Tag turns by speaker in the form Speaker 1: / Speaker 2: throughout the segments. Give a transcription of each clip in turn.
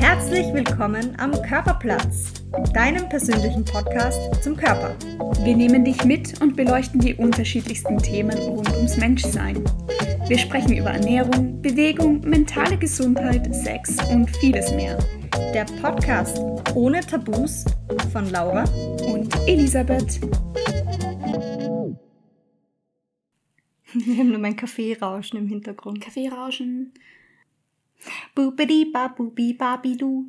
Speaker 1: Herzlich willkommen am Körperplatz, deinem persönlichen Podcast zum Körper.
Speaker 2: Wir nehmen dich mit und beleuchten die unterschiedlichsten Themen rund ums Menschsein. Wir sprechen über Ernährung, Bewegung, mentale Gesundheit, Sex und vieles mehr.
Speaker 1: Der Podcast ohne Tabus von Laura
Speaker 2: Und Elisabeth.
Speaker 1: Wir haben nur mein Kaffeerauschen im Hintergrund.
Speaker 2: Kaffeerauschen.
Speaker 1: Bubidi babubi babidu.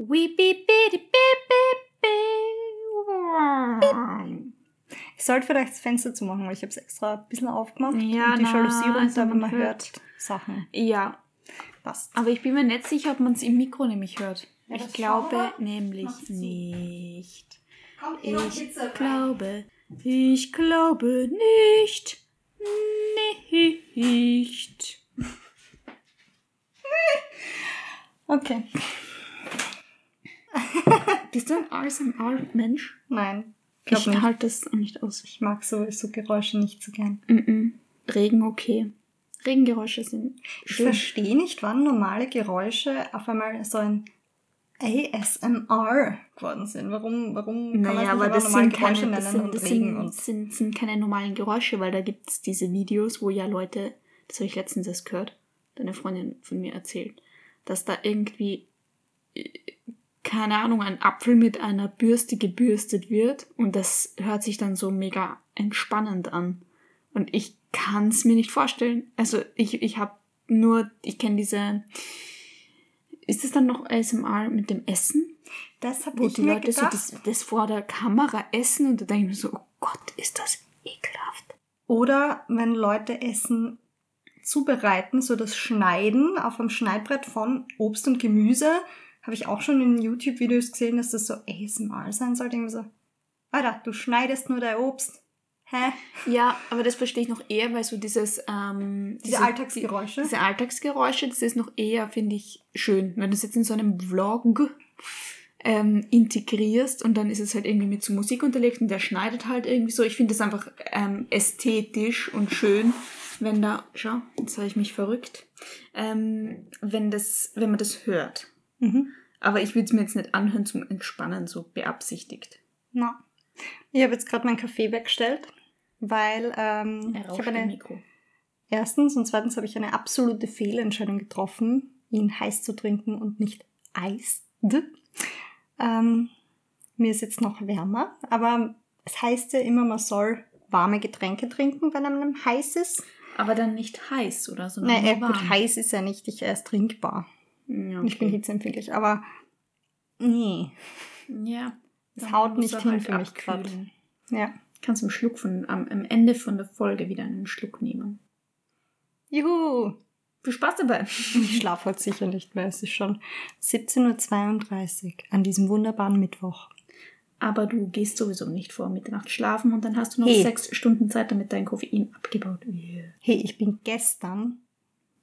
Speaker 1: Ich sollte vielleicht das Fenster zumachen, weil ich habe es extra ein bisschen aufgemacht.
Speaker 2: Ja,
Speaker 1: und die Jalousie runter, aber
Speaker 2: man
Speaker 1: hört Sachen.
Speaker 2: Ja,
Speaker 1: Passt.
Speaker 2: aber ich bin mir nicht sicher, ob man es im Mikro nämlich hört.
Speaker 1: Ja,
Speaker 2: ich glaube nämlich
Speaker 1: zu.
Speaker 2: nicht.
Speaker 1: Kommt
Speaker 2: Ich glaube, ich glaube nicht. Nicht.
Speaker 1: Okay.
Speaker 2: Bist du ein ASMR-Mensch?
Speaker 1: Nein.
Speaker 2: Ich
Speaker 1: nicht.
Speaker 2: halte das nicht aus.
Speaker 1: Ich mag so, so Geräusche nicht so gern.
Speaker 2: Mm-mm. Regen okay. Regengeräusche sind
Speaker 1: Ich
Speaker 2: schön.
Speaker 1: verstehe nicht, wann normale Geräusche auf einmal so ein ASMR geworden sind. Warum, warum kann man
Speaker 2: Naja,
Speaker 1: es
Speaker 2: aber
Speaker 1: nicht
Speaker 2: das
Speaker 1: einfach normale
Speaker 2: sind,
Speaker 1: Geräusche
Speaker 2: keine,
Speaker 1: nennen
Speaker 2: das, sind,
Speaker 1: und
Speaker 2: das,
Speaker 1: Regen
Speaker 2: sind,
Speaker 1: und
Speaker 2: sind, sind keine normalen Geräusche, weil da gibt es diese Videos, wo ja Leute, das habe ich letztens erst gehört, deine Freundin von mir erzählt, dass da irgendwie, äh, keine Ahnung, ein Apfel mit einer Bürste gebürstet wird und das hört sich dann so mega entspannend an. Und ich kann es mir nicht vorstellen. Also ich, ich habe nur, ich kenne diese, ist es dann noch ASMR mit dem Essen?
Speaker 1: das habe
Speaker 2: wo
Speaker 1: ich
Speaker 2: die
Speaker 1: mir
Speaker 2: Leute so
Speaker 1: gedacht.
Speaker 2: das, das vor der Kamera essen und da denke ich mir so, oh Gott, ist das ekelhaft.
Speaker 1: Oder wenn Leute Essen zubereiten, so das Schneiden auf einem Schneidbrett von Obst und Gemüse, habe ich auch schon in YouTube-Videos gesehen, dass das so ASMR sein soll. Denke ich mir so, Alter, du schneidest nur dein Obst. Hä?
Speaker 2: Ja, aber das verstehe ich noch eher, weil so dieses... Ähm,
Speaker 1: Diese Alltagsgeräusche?
Speaker 2: Diese Alltagsgeräusche, das ist noch eher, finde ich, schön. Wenn du es jetzt in so einem Vlog ähm, integrierst und dann ist es halt irgendwie mit so Musik unterlegt und der schneidet halt irgendwie so. Ich finde das einfach ähm, ästhetisch und schön, wenn da... Schau, jetzt habe ich mich verrückt. Ähm, wenn, das, wenn man das hört.
Speaker 1: Mhm.
Speaker 2: Aber ich würde es mir jetzt nicht anhören zum Entspannen, so beabsichtigt.
Speaker 1: Na. Ich habe jetzt gerade meinen Kaffee weggestellt, weil ähm,
Speaker 2: Er
Speaker 1: ich habe eine
Speaker 2: Mikro.
Speaker 1: Erstens und zweitens habe ich eine absolute Fehlentscheidung getroffen, ihn heiß zu trinken und nicht Eis. Ähm, mir ist jetzt noch wärmer, aber es heißt ja immer, man soll warme Getränke trinken, wenn einem heiß ist.
Speaker 2: Aber dann nicht heiß, oder? Sondern
Speaker 1: Nein, äh,
Speaker 2: nur
Speaker 1: gut, heiß ist ja nicht, ich, er ist trinkbar.
Speaker 2: Ja,
Speaker 1: Ich bin
Speaker 2: okay.
Speaker 1: hitzeempfindlich, aber nee,
Speaker 2: Ja.
Speaker 1: es
Speaker 2: dann
Speaker 1: haut nicht hin
Speaker 2: halt
Speaker 1: für mich gerade. Ja.
Speaker 2: Kannst am Schluck von, am, am Ende von der Folge wieder einen Schluck nehmen.
Speaker 1: Juhu!
Speaker 2: Viel Spaß dabei.
Speaker 1: Ich schlafe heute sicher nicht mehr. Es ist schon 17.32 Uhr an diesem wunderbaren Mittwoch.
Speaker 2: Aber du gehst sowieso nicht vor Mitternacht schlafen und dann hast du noch
Speaker 1: Hey.
Speaker 2: sechs Stunden Zeit, damit dein Koffein abgebaut wird.
Speaker 1: Hey, ich bin gestern,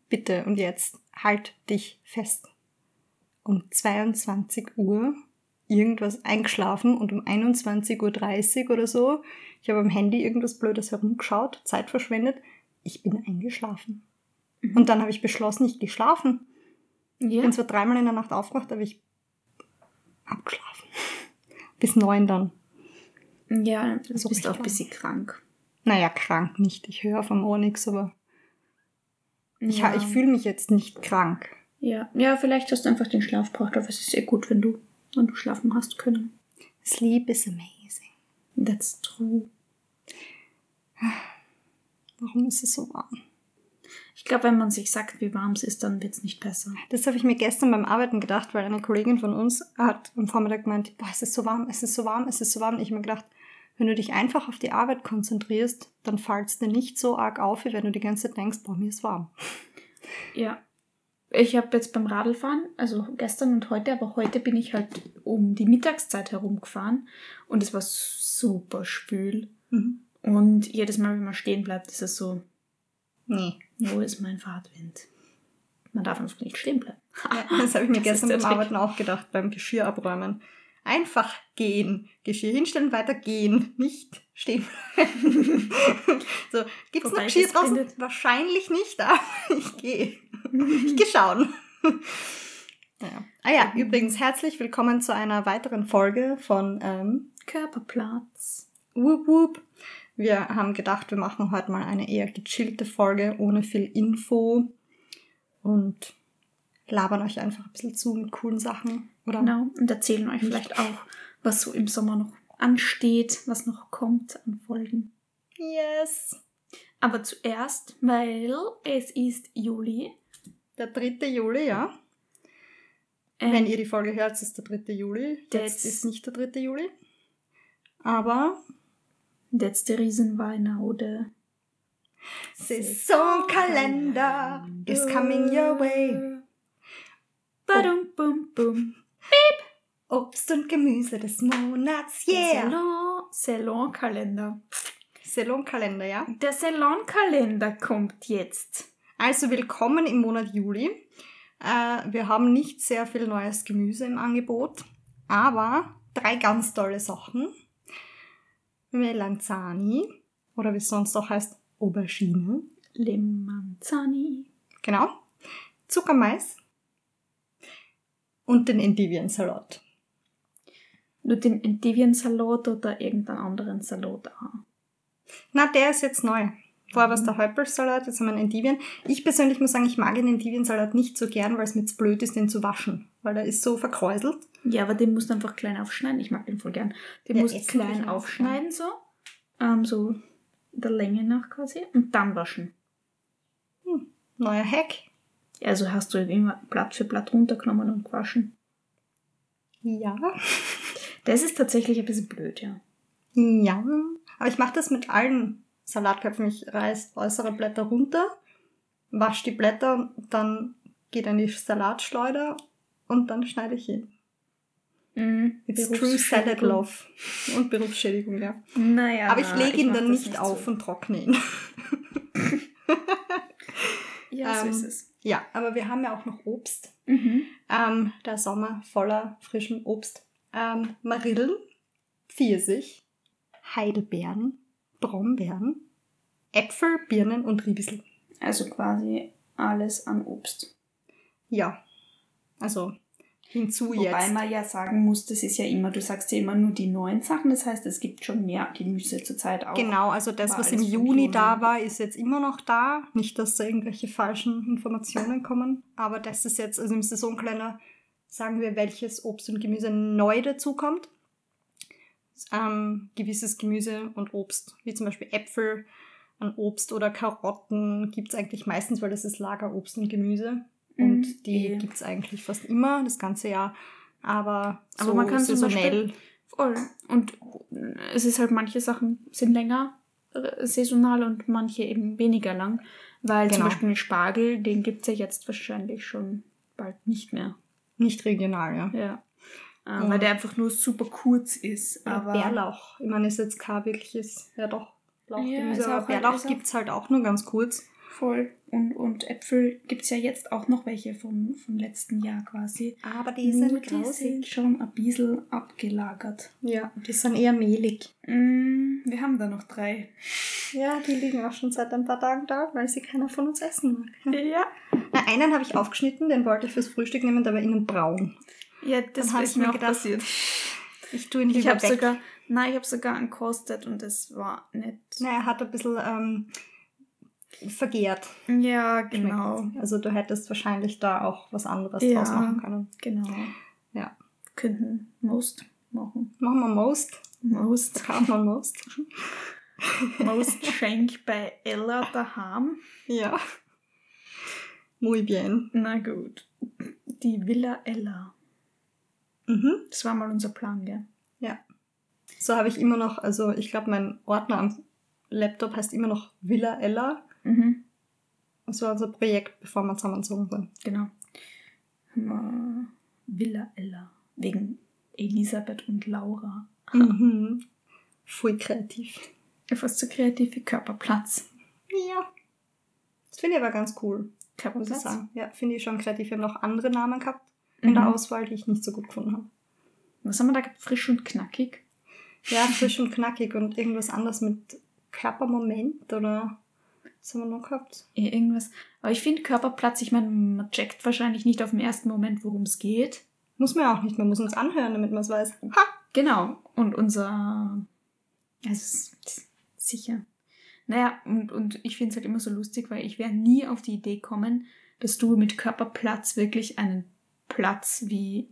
Speaker 1: bitte und jetzt, halt dich fest, um 22 Uhr irgendwas eingeschlafen und um 21.30 Uhr oder so, ich habe am Handy irgendwas Blödes herumgeschaut, Zeit verschwendet, ich bin eingeschlafen.
Speaker 2: Mhm.
Speaker 1: Und dann habe ich beschlossen, ich gehe schlafen. Ich
Speaker 2: Ja.
Speaker 1: bin zwar dreimal in der Nacht aufgewacht, aber ich abgeschlafen. Bis neun dann.
Speaker 2: Ja, du
Speaker 1: So
Speaker 2: bist auch ein bisschen krank.
Speaker 1: Naja, krank nicht. Ich höre vom Ohr nichts, aber ich,
Speaker 2: ja.
Speaker 1: ich fühle mich jetzt nicht krank.
Speaker 2: ja. ja, vielleicht hast du einfach den Schlaf gebraucht, aber es ist sehr gut, wenn du, wenn du schlafen hast können.
Speaker 1: Sleep is amazing.
Speaker 2: That's true.
Speaker 1: Warum ist es so warm?
Speaker 2: Ich glaube, wenn man sich sagt, wie warm es ist, dann wird es nicht besser.
Speaker 1: Das habe ich mir gestern beim Arbeiten gedacht, weil eine Kollegin von uns hat am Vormittag gemeint, boah, es ist so warm, es ist so warm, es ist so warm. Und ich habe mir gedacht, wenn du dich einfach auf die Arbeit konzentrierst, dann fällt es dir nicht so arg auf, wie wenn du die ganze Zeit denkst, boah, mir ist warm.
Speaker 2: Ja. Ich habe jetzt beim Radlfahren, also gestern und heute, aber heute bin ich halt um die Mittagszeit herumgefahren und es war super schwül.
Speaker 1: Mhm.
Speaker 2: Und jedes Mal, wenn man stehen bleibt, ist es so,
Speaker 1: Nee.
Speaker 2: Wo ist mein Fahrtwind? Man darf einfach nicht stehen bleiben.
Speaker 1: Ja, das habe ich mir
Speaker 2: Das
Speaker 1: gestern beim Arbeiten auch gedacht, beim Geschirr abräumen. Einfach gehen. Geschirr hinstellen, weiter gehen. Nicht stehen. so, gibt's noch
Speaker 2: Wobei
Speaker 1: Geschirr draußen?
Speaker 2: findet-
Speaker 1: Wahrscheinlich nicht, aber ich gehe. Ich gehe schauen. Ja. Ah ja, übrigens herzlich willkommen zu einer weiteren Folge von ähm,
Speaker 2: Körperplatz.
Speaker 1: Whoop Whoop. Wir haben gedacht, wir machen heute mal eine eher gechillte Folge ohne viel Info und labern euch einfach ein bisschen zu mit coolen Sachen. Oder?
Speaker 2: Genau. Und erzählen euch vielleicht auch, was so im Sommer noch ansteht, was noch kommt an Folgen.
Speaker 1: Yes.
Speaker 2: Aber zuerst, weil es ist Juli.
Speaker 1: Der 3. Juli, ja.
Speaker 2: Ähm,
Speaker 1: Wenn ihr die Folge hört, ist der 3. Juli. Jetzt ist nicht der 3. Juli. Aber
Speaker 2: That's the reason why now the
Speaker 1: Saisonkalender is coming your way.
Speaker 2: Badum, bum, bum.
Speaker 1: Obst und Gemüse des Monats, yeah.
Speaker 2: Salon, Salonkalender.
Speaker 1: Salonkalender, ja.
Speaker 2: Der Salonkalender kommt jetzt.
Speaker 1: Also willkommen im Monat Juli. Äh, wir haben nicht sehr viel neues Gemüse im Angebot, aber drei ganz tolle Sachen. Melanzani oder wie es sonst auch heißt, Aubergine.
Speaker 2: Limanzani.
Speaker 1: Genau. Zuckermais und den Endiviensalat.
Speaker 2: Nur den Endiviensalat oder irgendeinen anderen Salat auch.
Speaker 1: Na, der ist jetzt neu. Vorher war es der Häupelsalat, jetzt haben wir einen Endivien. Ich persönlich muss sagen, ich mag den Endiviensalat nicht so gern, weil es mir zu blöd ist, den zu waschen. Weil der ist so verkräuselt.
Speaker 2: Ja, aber den musst du einfach klein aufschneiden. Ich mag den voll gern. Den
Speaker 1: Ja,
Speaker 2: musst du klein aufschneiden, so. Ähm, so der Länge nach quasi. Und dann waschen.
Speaker 1: Neuer Hack.
Speaker 2: Also hast du ihn immer Blatt für Blatt runtergenommen und gewaschen.
Speaker 1: Ja.
Speaker 2: Das ist tatsächlich ein bisschen blöd, ja.
Speaker 1: Ja. Aber ich mache das mit allen Salatköpfen. Ich reiß äußere Blätter runter, wasche die Blätter, dann geht an die Salatschleuder und dann schneide ich ihn.
Speaker 2: Mhm.
Speaker 1: It's true salad love. Und Berufsschädigung, ja.
Speaker 2: Naja.
Speaker 1: Aber ich lege ihn dann
Speaker 2: das
Speaker 1: nicht auf
Speaker 2: so.
Speaker 1: und trockne ihn.
Speaker 2: Ja, so
Speaker 1: Ähm,
Speaker 2: ist es.
Speaker 1: Ja, aber wir haben ja auch noch Obst.
Speaker 2: Mhm.
Speaker 1: Ähm, der Sommer voller frischem Obst. Ähm, Marillen, Pfirsich, Heidelbeeren, Brombeeren, Äpfel, Birnen und Riebissel.
Speaker 2: Also quasi alles an Obst.
Speaker 1: Ja, also hinzu
Speaker 2: Wobei
Speaker 1: jetzt.
Speaker 2: man ja sagen muss, das ist ja immer, du sagst ja immer nur die neuen Sachen, das heißt, es gibt schon mehr Gemüse zurzeit auch.
Speaker 1: Genau, also das,
Speaker 2: War
Speaker 1: was im Juni
Speaker 2: Juni.
Speaker 1: da war, ist jetzt immer noch da. Nicht, dass da irgendwelche falschen Informationen kommen, aber das ist jetzt, also im Saisonkalender sagen wir, welches Obst und Gemüse neu dazukommt. Ähm, gewisses Gemüse und Obst, wie zum Beispiel Äpfel an Obst oder Karotten, gibt es eigentlich meistens, weil das ist Lagerobst und Gemüse.
Speaker 2: Mhm,
Speaker 1: Und die
Speaker 2: eh.
Speaker 1: gibt es eigentlich fast immer, das ganze Jahr. Aber,
Speaker 2: Aber
Speaker 1: so
Speaker 2: man kann zum
Speaker 1: saisonell.
Speaker 2: Voll. Und es ist halt, manche Sachen sind länger äh, saisonal und manche eben weniger lang. Weil zum
Speaker 1: Genau.
Speaker 2: Beispiel den Spargel, den gibt es ja jetzt wahrscheinlich schon bald nicht mehr.
Speaker 1: Nicht regional, ja.
Speaker 2: Ja. Ähm, Weil der einfach nur super kurz ist.
Speaker 1: Aber
Speaker 2: Aber
Speaker 1: Bärlauch. Ich meine, ist jetzt kein wirkliches, ja doch,
Speaker 2: Ja,
Speaker 1: Lauchgemüse,
Speaker 2: ist
Speaker 1: aber
Speaker 2: halt-
Speaker 1: Bärlauch gibt es halt auch nur ganz kurz.
Speaker 2: voll. Und, und Äpfel gibt es ja jetzt auch noch welche vom, vom letzten Jahr quasi.
Speaker 1: Aber
Speaker 2: Nur die sind schon ein bisschen abgelagert.
Speaker 1: Ja, die sind eher mehlig.
Speaker 2: Mm, wir haben da noch drei.
Speaker 1: Ja, die liegen auch schon seit ein paar Tagen da, weil sie keiner von uns essen mag.
Speaker 2: Ja.
Speaker 1: Na, einen habe ich aufgeschnitten, den wollte ich fürs Frühstück nehmen, der war innen braun.
Speaker 2: Ja, das
Speaker 1: hab
Speaker 2: ist
Speaker 1: ich
Speaker 2: mir auch
Speaker 1: gedacht,
Speaker 2: passiert.
Speaker 1: Ich tue ihn
Speaker 2: Ich
Speaker 1: lieber
Speaker 2: habe
Speaker 1: weg.
Speaker 2: sogar, nein, ich habe sogar einen kostet und das war nicht.
Speaker 1: Na, er hat ein bisschen ähm, vergehrt.
Speaker 2: Ja,
Speaker 1: schmeckt.
Speaker 2: genau.
Speaker 1: Also du hättest wahrscheinlich da auch was anderes
Speaker 2: Ja.
Speaker 1: draus machen können.
Speaker 2: Genau.
Speaker 1: Ja.
Speaker 2: Könnten Most machen.
Speaker 1: Machen wir Most.
Speaker 2: Most.
Speaker 1: Kaufen wir Most.
Speaker 2: Most Schenk bei Ella daheim.
Speaker 1: Ja. Muy bien.
Speaker 2: Na gut. Die Villa Ella.
Speaker 1: Mhm.
Speaker 2: Das war mal unser Plan, gell?
Speaker 1: So habe ich immer noch, also ich glaube, mein Ordner am Laptop heißt immer noch Villa Ella.
Speaker 2: Mhm.
Speaker 1: Das war unser Projekt, bevor wir zusammengezogen sind.
Speaker 2: Genau. Villa Ella. Wegen Elisabeth und Laura.
Speaker 1: Mhm. Voll kreativ.
Speaker 2: Fast so kreativ wie Körperplatz.
Speaker 1: Ja. Das finde ich aber ganz cool, muss ich
Speaker 2: Körperplatz?
Speaker 1: sagen. Ja, finde ich schon kreativ. Wir haben noch andere Namen gehabt in der
Speaker 2: Mhm.
Speaker 1: Auswahl, die ich nicht so gut gefunden habe.
Speaker 2: Was haben wir da gehabt? Frisch und knackig?
Speaker 1: Ja, frisch und knackig und irgendwas anderes mit Körpermoment oder Was haben wir noch gehabt?
Speaker 2: Irgendwas. Aber ich finde Körperplatz, ich meine, man checkt wahrscheinlich nicht auf den ersten Moment, worum es geht.
Speaker 1: Muss man ja auch nicht, man muss uns anhören, damit man es weiß. Ha!
Speaker 2: Genau. Und unser. Es ist sicher. Naja, und, und ich finde es halt immer so lustig, weil ich wäre nie auf die Idee kommen, dass du mit Körperplatz wirklich einen Platz, wie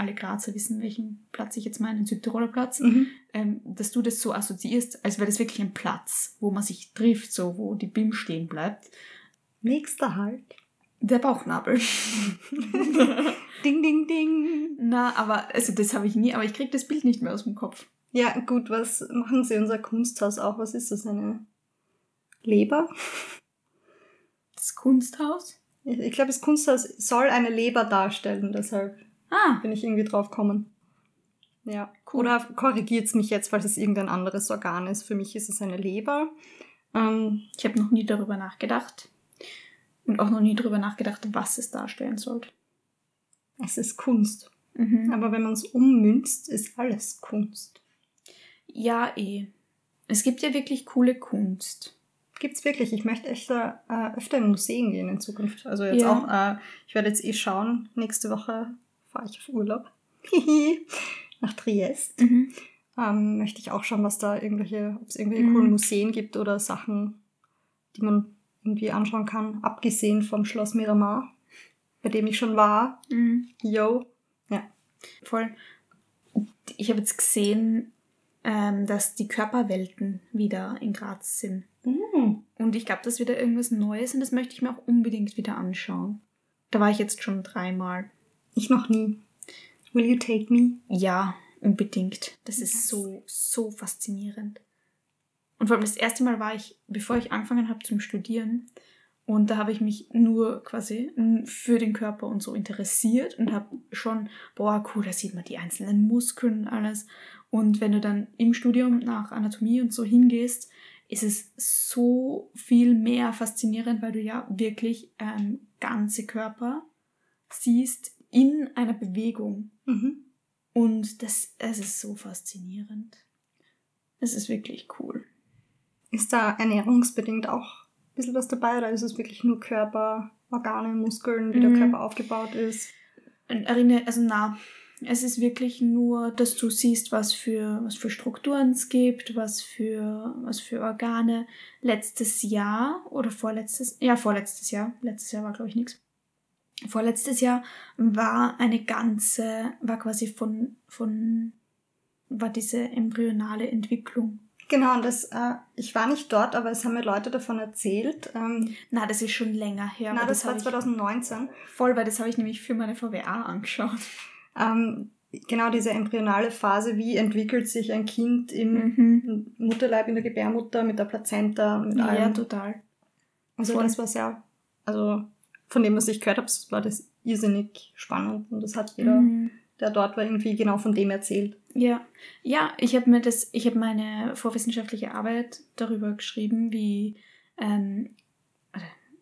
Speaker 2: alle Grazer wissen, welchen Platz ich jetzt meine, den Südtiroler Platz,
Speaker 1: Mhm.
Speaker 2: ähm, dass du das so assoziierst, als wäre das wirklich ein Platz, wo man sich trifft, so wo die BIM stehen bleibt.
Speaker 1: Nächster Halt.
Speaker 2: Der Bauchnabel.
Speaker 1: Ding, ding, ding.
Speaker 2: Na, aber also das habe ich nie, aber ich kriege das Bild nicht mehr aus dem Kopf.
Speaker 1: Ja, gut, was machen sie unser Kunsthaus auch? Was ist das? Eine Leber?
Speaker 2: Das Kunsthaus?
Speaker 1: Ich, ich glaube, das Kunsthaus soll eine Leber darstellen, deshalb
Speaker 2: Ah,
Speaker 1: bin ich irgendwie drauf gekommen. Ja.
Speaker 2: Cool.
Speaker 1: Oder korrigiert mich jetzt, falls es irgendein anderes Organ ist. Für mich ist es eine Leber. Ähm,
Speaker 2: ich habe noch nie darüber nachgedacht. Und auch noch nie darüber nachgedacht, was es darstellen sollte.
Speaker 1: es ist Kunst.
Speaker 2: Mhm.
Speaker 1: Aber wenn man es ummünzt, ist alles Kunst.
Speaker 2: Ja, eh. Es gibt ja wirklich coole Kunst.
Speaker 1: Gibt's wirklich. Ich möchte echt äh, öfter in Museen gehen in Zukunft. Also jetzt
Speaker 2: Ja.
Speaker 1: auch, äh, ich werde jetzt eh schauen. Nächste Woche fahre ich auf Urlaub. Nach Triest.
Speaker 2: Mhm.
Speaker 1: Ähm, möchte ich auch schauen, was da irgendwelche, ob es irgendwelche
Speaker 2: Mhm.
Speaker 1: coolen Museen gibt oder Sachen, die man irgendwie anschauen kann. Abgesehen vom Schloss Miramar, bei dem ich schon war.
Speaker 2: Mhm.
Speaker 1: Yo. Ja.
Speaker 2: Voll. Ich habe jetzt gesehen, ähm, dass die Körperwelten wieder in Graz sind.
Speaker 1: Mm.
Speaker 2: Und ich glaube, das ist wieder irgendwas Neues und das möchte ich mir auch unbedingt wieder anschauen. Da war ich jetzt schon dreimal.
Speaker 1: Ich noch nie. Will you take me?
Speaker 2: Ja, unbedingt. Das ist
Speaker 1: Yes.
Speaker 2: so, so faszinierend. Und vor allem das erste Mal war ich, bevor ich angefangen habe zum Studieren, und da habe ich mich nur quasi für den Körper und so interessiert und habe schon, boah, cool, da sieht man die einzelnen Muskeln und alles. Und wenn du dann im Studium nach Anatomie und so hingehst, ist es so viel mehr faszinierend, weil du ja wirklich ähm, ganze Körper siehst in einer Bewegung.
Speaker 1: Mhm.
Speaker 2: Und das, es ist so faszinierend. Es ist wirklich cool.
Speaker 1: Ist da ernährungsbedingt auch ein bisschen was dabei oder ist es wirklich nur Körper, Organe, Muskeln, wie der
Speaker 2: Mhm.
Speaker 1: Körper aufgebaut ist?
Speaker 2: Erinnere, also na, es ist wirklich nur, dass du siehst, was für, was für Strukturen es gibt, was für, was für Organe. Letztes Jahr oder vorletztes, ja, vorletztes Jahr, letztes Jahr war glaube ich nichts. Vorletztes Jahr war eine ganze, war quasi von, von, war diese embryonale Entwicklung.
Speaker 1: Genau, und das, äh, ich war nicht dort, aber es haben mir Leute davon erzählt. Ähm,
Speaker 2: Na, das ist schon länger her.
Speaker 1: na,
Speaker 2: aber
Speaker 1: das war
Speaker 2: hab ich-
Speaker 1: 2019.
Speaker 2: Voll, weil das habe ich nämlich für meine VWA angeschaut.
Speaker 1: Ähm, genau diese embryonale Phase, wie entwickelt sich ein Kind im
Speaker 2: Mhm.
Speaker 1: Mutterleib, in der Gebärmutter, mit der Plazenta, mit
Speaker 2: Ja,
Speaker 1: allem.
Speaker 2: total.
Speaker 1: Also
Speaker 2: voll.
Speaker 1: das war sehr, also von dem, was ich gehört habe, war das irrsinnig spannend und das hat jeder,
Speaker 2: Mhm.
Speaker 1: der dort war, irgendwie genau von dem erzählt.
Speaker 2: Ja, ja, ich habe mir das, ich habe meine vorwissenschaftliche Arbeit darüber geschrieben, wie ähm,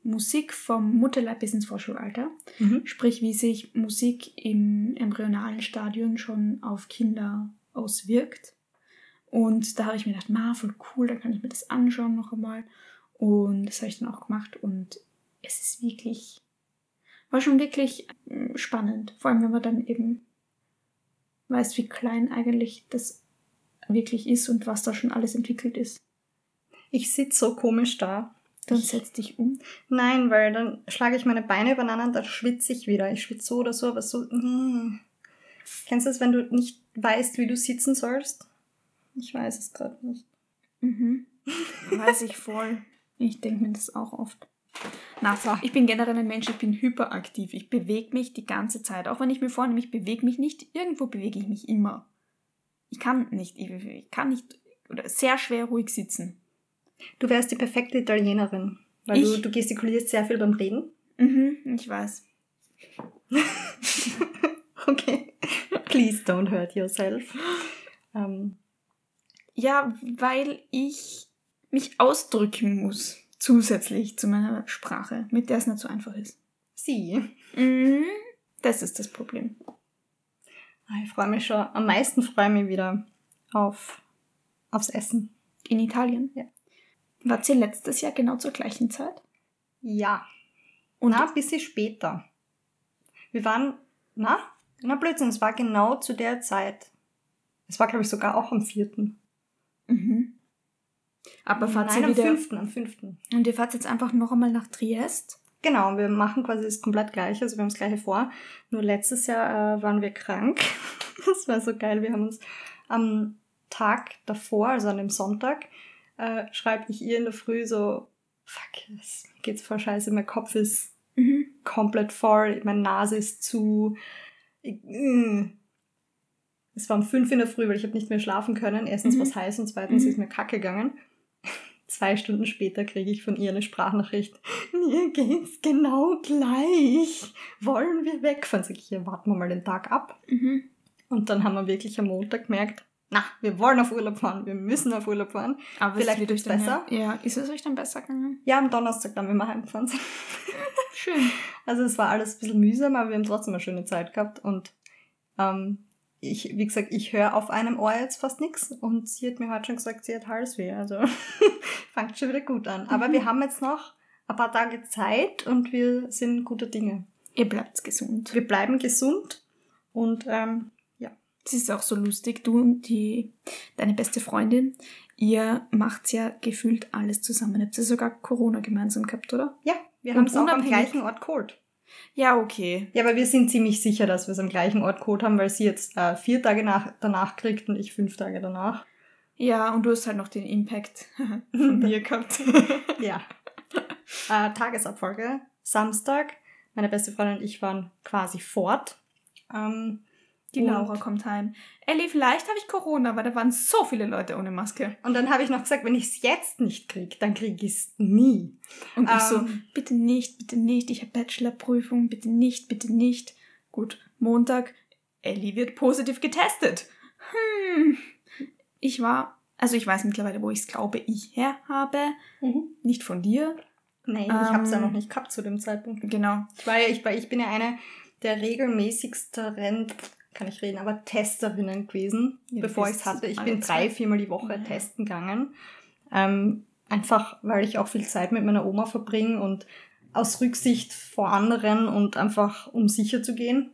Speaker 2: Musik vom Mutterleib bis ins Vorschulalter,
Speaker 1: Mhm.
Speaker 2: sprich wie sich Musik im embryonalen Stadion schon auf Kinder auswirkt. Und da habe ich mir gedacht, ma, voll cool, da kann ich mir das anschauen noch einmal. Und das habe ich dann auch gemacht und es ist wirklich, war schon wirklich mm, spannend. Vor allem, wenn man dann eben weiß, wie klein eigentlich das wirklich ist und was da schon alles entwickelt ist.
Speaker 1: Ich sitze so komisch da.
Speaker 2: Dann setz dich um.
Speaker 1: Nein, weil dann schlage ich meine Beine übereinander und dann schwitze ich wieder. Ich schwitze so oder so, aber so. mm. Kennst du das, wenn du nicht weißt, wie du sitzen sollst? Ich weiß es gerade nicht.
Speaker 2: Mhm. Weiß ich voll. Ich denke mir das auch oft. Na,
Speaker 1: So.
Speaker 2: ich bin generell ein Mensch, ich bin hyperaktiv. Ich bewege mich die ganze Zeit. Auch wenn ich mir vornehme, ich bewege mich nicht, irgendwo bewege ich mich immer. Ich kann nicht, ich, ich kann nicht, oder sehr schwer ruhig sitzen.
Speaker 1: Du wärst die perfekte Italienerin, weil du,
Speaker 2: Ich?
Speaker 1: du gestikulierst sehr viel beim Reden.
Speaker 2: Mhm, ich weiß.
Speaker 1: Okay. Please don't hurt yourself. Ähm,
Speaker 2: Ja, weil ich mich ausdrücken muss, zusätzlich zu meiner Sprache, mit der es nicht so einfach ist.
Speaker 1: sie.
Speaker 2: Mhm, das ist das Problem.
Speaker 1: Ah, Ich freue mich schon. Am meisten freue ich mich wieder auf, aufs Essen.
Speaker 2: In Italien?
Speaker 1: Ja.
Speaker 2: Wart ihr letztes Jahr genau zur gleichen Zeit?
Speaker 1: Ja.
Speaker 2: Und
Speaker 1: na, ein bisschen später. Wir waren, na, na Blödsinn, es war genau zu der Zeit. Es war, glaube ich, sogar auch am vierten.
Speaker 2: Mhm. Aber fahrt
Speaker 1: Nein,
Speaker 2: ihr
Speaker 1: am
Speaker 2: wieder.
Speaker 1: fünften, am fünften.
Speaker 2: Und ihr fahrt jetzt einfach noch einmal nach Triest?
Speaker 1: Genau, wir machen quasi das komplett gleiche, also wir haben das gleiche vor. Nur letztes Jahr äh, waren wir krank. Das war so geil. Wir haben uns am Tag davor, also an dem Sonntag, äh, schreibe ich ihr in der Früh so, fuck, es geht's voll scheiße, mein Kopf ist
Speaker 2: Mhm.
Speaker 1: komplett voll, meine Nase ist zu. Ich, mm. Es war um fünf in der Früh, weil ich habe nicht mehr schlafen können. Erstens
Speaker 2: Mhm.
Speaker 1: war es heiß und zweitens
Speaker 2: Mhm.
Speaker 1: ist mir kacke gegangen. Zwei Stunden später kriege ich von ihr eine Sprachnachricht. Mir geht's genau gleich. Wollen wir wegfahren? Sag ich, ja, warten wir mal den Tag ab.
Speaker 2: Mhm.
Speaker 1: Und dann haben wir wirklich am Montag gemerkt, na, wir wollen auf Urlaub fahren, wir müssen auf Urlaub fahren.
Speaker 2: Aber
Speaker 1: Vielleicht
Speaker 2: es wird dann
Speaker 1: besser.
Speaker 2: Ja, ja, ist es euch dann besser gegangen?
Speaker 1: Ja, am Donnerstag dann, wenn wir heimgefahren sind.
Speaker 2: Schön.
Speaker 1: Also es war alles ein bisschen mühsam, aber wir haben trotzdem eine schöne Zeit gehabt. Und ähm, ich, wie gesagt, ich höre auf einem Ohr jetzt fast nichts. Und sie hat mir heute schon gesagt, sie hat Halsweh. Also fängt schon wieder gut an. Aber
Speaker 2: Mhm.
Speaker 1: wir haben jetzt noch ein paar Tage Zeit und wir sind guter Dinge.
Speaker 2: Ihr bleibt gesund.
Speaker 1: Wir bleiben gesund und ähm,
Speaker 2: Es ist auch so lustig, du und die, deine beste Freundin, ihr macht ja gefühlt alles zusammen. Habt ihr sogar Corona gemeinsam gehabt, oder?
Speaker 1: ja, wir haben es auch am gleichen Ort geholt.
Speaker 2: Ja, okay.
Speaker 1: Ja, aber wir sind ziemlich sicher, dass wir es am gleichen Ort geholt haben, weil sie jetzt äh, vier Tage nach, danach kriegt und ich fünf Tage danach.
Speaker 2: Ja, und du hast halt noch den Impact von mir gehabt.
Speaker 1: Ja. Äh, Tagesabfolge. Samstag. Meine beste Freundin und ich waren quasi fort. Ähm,
Speaker 2: Die
Speaker 1: Und-
Speaker 2: Laura kommt heim. Ellie, vielleicht habe ich Corona, aber da waren so viele Leute ohne Maske.
Speaker 1: und dann habe ich noch gesagt, wenn ich es jetzt nicht kriege, dann kriege ich es nie.
Speaker 2: Und ich so,
Speaker 1: Ähm.
Speaker 2: bitte nicht, bitte nicht, ich habe Bachelorprüfung, bitte nicht, bitte nicht. Gut, Montag, Ellie wird positiv getestet. Hm. Ich war, also ich weiß mittlerweile, wo ich es glaube, ich her habe. Nicht von dir.
Speaker 1: Nee, ich habe es ja
Speaker 2: Ähm.
Speaker 1: noch nicht gehabt zu dem Zeitpunkt.
Speaker 2: Genau.
Speaker 1: Ich, war ja, ich, war, ich bin ja eine der regelmäßigsten, kann ich reden, aber Testerinnen gewesen,
Speaker 2: Ja,
Speaker 1: bevor ich es hatte. Ich bin drei, viermal die Woche
Speaker 2: Ja.
Speaker 1: testen gegangen. Ähm, einfach, weil ich auch viel Zeit mit meiner Oma verbringe und aus Rücksicht vor anderen und einfach um sicher zu gehen.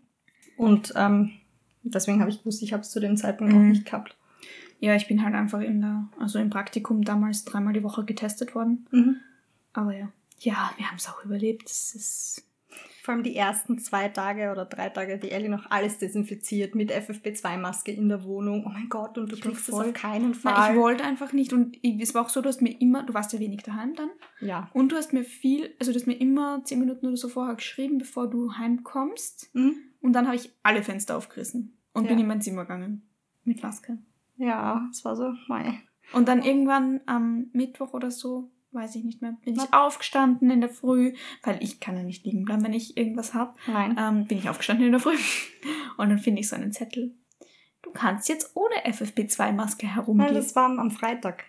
Speaker 1: Und ähm, deswegen habe ich gewusst, ich habe es zu dem Zeitpunkt
Speaker 2: Mhm.
Speaker 1: auch nicht gehabt.
Speaker 2: Ja, ich bin halt einfach in der, also im Praktikum damals dreimal die Woche getestet worden.
Speaker 1: Mhm.
Speaker 2: Aber ja. Ja, wir haben es auch überlebt. Es ist.
Speaker 1: Vor allem die ersten zwei Tage oder drei Tage, die Ellie noch alles desinfiziert mit FFP2-Maske in der Wohnung. Oh mein Gott, und du
Speaker 2: Ich
Speaker 1: kriegst es auf keinen Fall.
Speaker 2: ich wollte einfach nicht und ich, es war auch so, du hast mir immer, du warst ja wenig daheim dann
Speaker 1: ja.
Speaker 2: und du hast mir viel, also du hast mir immer zehn Minuten oder so vorher geschrieben, bevor du heimkommst
Speaker 1: Mhm.
Speaker 2: und dann habe ich alle Fenster aufgerissen und
Speaker 1: Ja.
Speaker 2: bin in mein Zimmer gegangen mit Maske.
Speaker 1: Ja, es war so, mei.
Speaker 2: Und dann irgendwann am Mittwoch oder so, weiß ich nicht mehr, bin ich aufgestanden in der Früh, weil ich kann ja nicht liegen bleiben, wenn ich irgendwas habe.
Speaker 1: Nein.
Speaker 2: ähm, bin ich aufgestanden in der Früh und dann finde ich so einen Zettel. Du kannst jetzt ohne FFP2-Maske
Speaker 1: Nein,
Speaker 2: herumgehen.
Speaker 1: das war am- Freitag.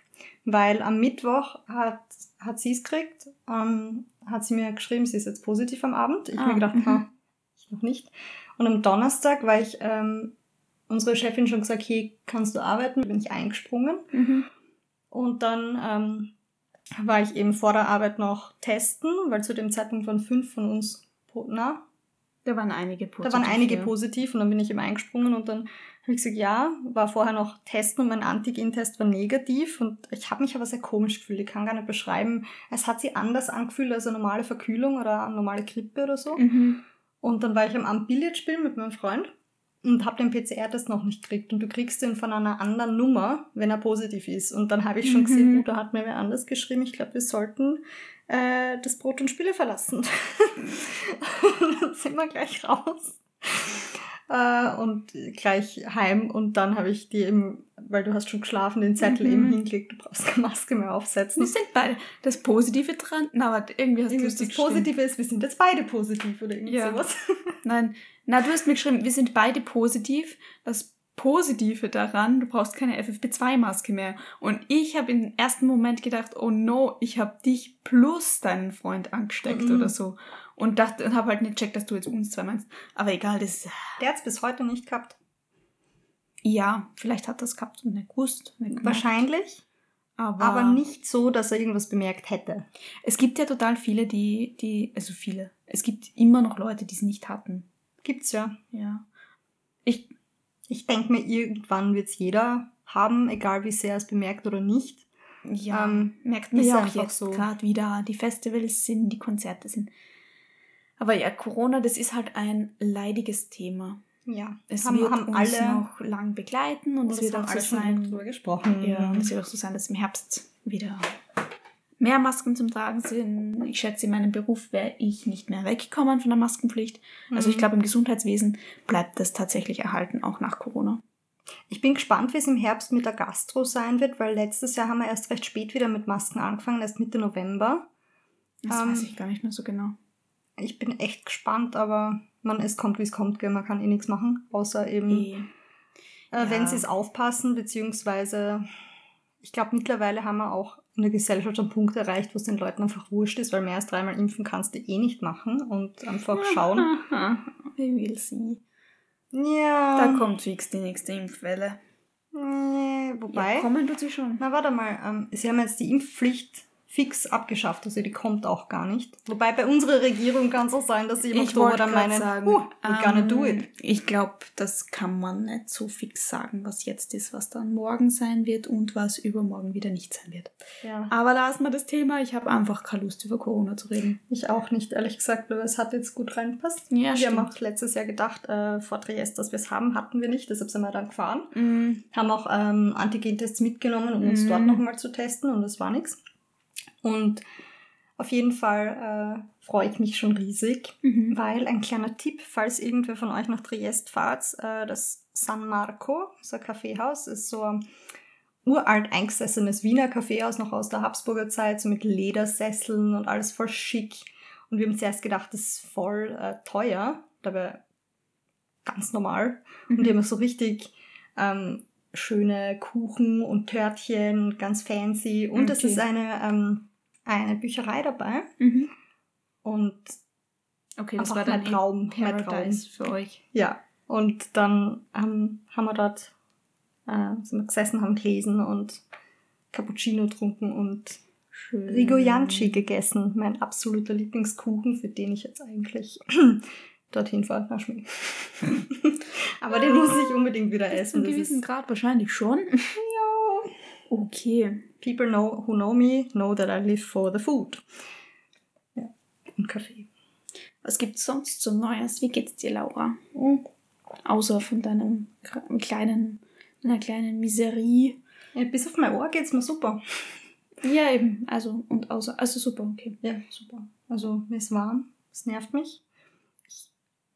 Speaker 1: Weil am Mittwoch hat, hat sie es gekriegt, ähm, hat sie mir geschrieben, sie ist jetzt positiv am Abend. Ich
Speaker 2: Ah,
Speaker 1: mir gedacht, ha, ich noch nicht. Und am Donnerstag war ich, ähm, unsere Chefin schon gesagt, hey, kannst du arbeiten? Bin ich eingesprungen.
Speaker 2: Mhm.
Speaker 1: Und dann ähm, war ich eben vor der Arbeit noch testen, weil zu dem Zeitpunkt waren fünf von uns, na,
Speaker 2: Da waren einige
Speaker 1: da
Speaker 2: positiv.
Speaker 1: waren einige
Speaker 2: ja.
Speaker 1: positiv und dann bin ich eben eingesprungen und dann habe ich gesagt, ja, war vorher noch testen und mein Antigen-Test war negativ und ich habe mich aber sehr komisch gefühlt. Ich kann gar nicht beschreiben. Es hat sich anders angefühlt als eine normale Verkühlung oder eine normale Grippe oder so.
Speaker 2: Mhm.
Speaker 1: Und dann war ich am Abend Billard spielen mit meinem Freund und habe den PCR-Test noch nicht gekriegt. Und du kriegst den von einer anderen Nummer, wenn er positiv ist. Und dann habe ich schon
Speaker 2: Mhm.
Speaker 1: gesehen, gut, da hat mir wer anders geschrieben. Ich glaube, wir sollten äh, das Brot und Spiele verlassen. und dann sind wir gleich raus. Äh, und gleich heim und dann habe ich dir eben, weil du hast schon geschlafen, den Zettel
Speaker 2: Mhm.
Speaker 1: eben hingelegt, du brauchst keine Maske mehr aufsetzen.
Speaker 2: Wir sind beide. Das Positive dran. Na, warte, irgendwie hast du
Speaker 1: Irgendwie
Speaker 2: lustig
Speaker 1: das. Positive ist, wir sind jetzt beide positiv oder irgendwie
Speaker 2: Ja.
Speaker 1: sowas.
Speaker 2: Nein, na, du hast mir geschrieben, wir sind beide positiv. Das Positive daran, du brauchst keine FFP2-Maske mehr. Und ich habe im ersten Moment gedacht, oh no, ich habe dich plus deinen Freund angesteckt
Speaker 1: Mhm.
Speaker 2: oder so. Und dachte, und habe halt nicht checkt, dass du jetzt uns zwei meinst. Aber egal, das
Speaker 1: Der hat es bis heute nicht gehabt.
Speaker 2: ja, vielleicht hat das gehabt und nicht gewusst. nicht.
Speaker 1: Wahrscheinlich.
Speaker 2: Aber,
Speaker 1: aber nicht so, dass er irgendwas bemerkt hätte.
Speaker 2: Es gibt ja total viele, die, die, also viele. Es gibt immer noch Leute, die es nicht hatten.
Speaker 1: Gibt's ja.
Speaker 2: Ja. Ich,
Speaker 1: Ich denke mir, irgendwann wird's jeder haben, egal wie sehr es bemerkt oder nicht.
Speaker 2: ja,
Speaker 1: Ähm,
Speaker 2: merkt man ja auch jetzt
Speaker 1: so.
Speaker 2: gerade wieder, die Festivals sind, die Konzerte sind. Aber ja, Corona, das ist halt ein leidiges Thema.
Speaker 1: Ja,
Speaker 2: Es
Speaker 1: haben,
Speaker 2: wird
Speaker 1: haben
Speaker 2: uns
Speaker 1: alle
Speaker 2: noch lang begleiten und es wird auch so sein,
Speaker 1: drüber gesprochen.
Speaker 2: Ja, es wird auch so sein, dass im Herbst wieder mehr Masken zum Tragen sind. Ich schätze, in meinem Beruf wäre ich nicht mehr weggekommen von der Maskenpflicht. Also ich
Speaker 1: Mhm.
Speaker 2: glaube, im Gesundheitswesen bleibt das tatsächlich erhalten, auch nach Corona.
Speaker 1: Ich bin gespannt, wie es im Herbst mit der Gastro sein wird, weil letztes Jahr haben wir erst recht spät wieder mit Masken angefangen, erst Mitte November.
Speaker 2: Das
Speaker 1: Ähm,
Speaker 2: weiß ich gar nicht mehr so genau.
Speaker 1: Ich bin echt gespannt, aber man, es kommt, wie es kommt, gell. man kann eh nichts machen, außer eben,
Speaker 2: Eh.
Speaker 1: äh,
Speaker 2: ja.
Speaker 1: wenn sie es aufpassen, beziehungsweise ich glaube, mittlerweile haben wir auch in der Gesellschaft einen Punkt erreicht, wo es den Leuten einfach wurscht ist, weil mehr als dreimal impfen kannst du eh nicht machen und einfach schauen.
Speaker 2: Wie will sie?
Speaker 1: ja.
Speaker 2: Da kommt fix die nächste Impfwelle.
Speaker 1: Nee, wobei.
Speaker 2: Ja, kommen tut sie schon.
Speaker 1: Na, warte mal. Ähm, sie haben jetzt die Impfpflicht fix abgeschafft, also die kommt auch gar nicht. Wobei bei unserer Regierung kann es auch sein, dass sie im Oktober
Speaker 2: wollte
Speaker 1: dann meinen,
Speaker 2: sagen,
Speaker 1: uh, we're gonna do it.
Speaker 2: Ich glaube, das kann man nicht so fix sagen, was jetzt ist, was dann morgen sein wird und was übermorgen wieder nicht sein wird.
Speaker 1: Ja.
Speaker 2: Aber lassen wir das Thema. Ich habe einfach keine Lust, über Corona zu reden.
Speaker 1: Ich auch nicht, ehrlich gesagt, aber es hat jetzt gut reinpasst.
Speaker 2: Ja,
Speaker 1: wir haben
Speaker 2: stimmt.
Speaker 1: auch letztes Jahr gedacht, äh, vor Triest, dass wir es haben, hatten wir nicht, deshalb sind wir dann gefahren.
Speaker 2: Mm,
Speaker 1: Haben auch ähm, Antigentests mitgenommen, um uns
Speaker 2: Mhm.
Speaker 1: dort nochmal zu testen und es war nichts. Und auf jeden Fall äh, freue ich mich schon riesig,
Speaker 2: mhm.
Speaker 1: weil ein kleiner Tipp, falls irgendwer von euch nach Triest fahrt, äh, das San Marco, so ein Kaffeehaus, ist so ein uralt eingesessenes Wiener Kaffeehaus, noch aus der Habsburger Zeit, so mit Ledersesseln und alles voll schick. Und wir haben zuerst gedacht, das ist voll äh, teuer, dabei ganz normal. Und die
Speaker 2: Mhm.
Speaker 1: haben so richtig ähm, schöne Kuchen und Törtchen, ganz fancy. Und es
Speaker 2: Okay.
Speaker 1: ist eine, ähm, eine Bücherei dabei.
Speaker 2: Mhm.
Speaker 1: Und
Speaker 2: Okay, das war dann
Speaker 1: mein Traum, mein
Speaker 2: Paradise für euch.
Speaker 1: ja, und dann ähm, haben wir dort äh, sind wir gesessen, haben gelesen und Cappuccino getrunken und
Speaker 2: Schön.
Speaker 1: Rigoyanci gegessen. Mein absoluter Lieblingskuchen, für den ich jetzt eigentlich dorthin fahre. Na, Schmäh. Aber den muss ich unbedingt wieder
Speaker 2: Bis zu
Speaker 1: essen.
Speaker 2: einem gewissen Grad wahrscheinlich schon. Okay.
Speaker 1: People know, who know me know that I live for the food. Ja, und Kaffee.
Speaker 2: Was gibt's sonst so Neues? Wie geht's dir, Laura?
Speaker 1: Mhm.
Speaker 2: Außer von deinem kleinen, einer kleinen Miserie.
Speaker 1: Ja, bis auf mein Ohr geht's mir super.
Speaker 2: Ja, eben. Also, und außer, also super, okay.
Speaker 1: Ja, super. Also mir ist warm, es nervt mich. Ich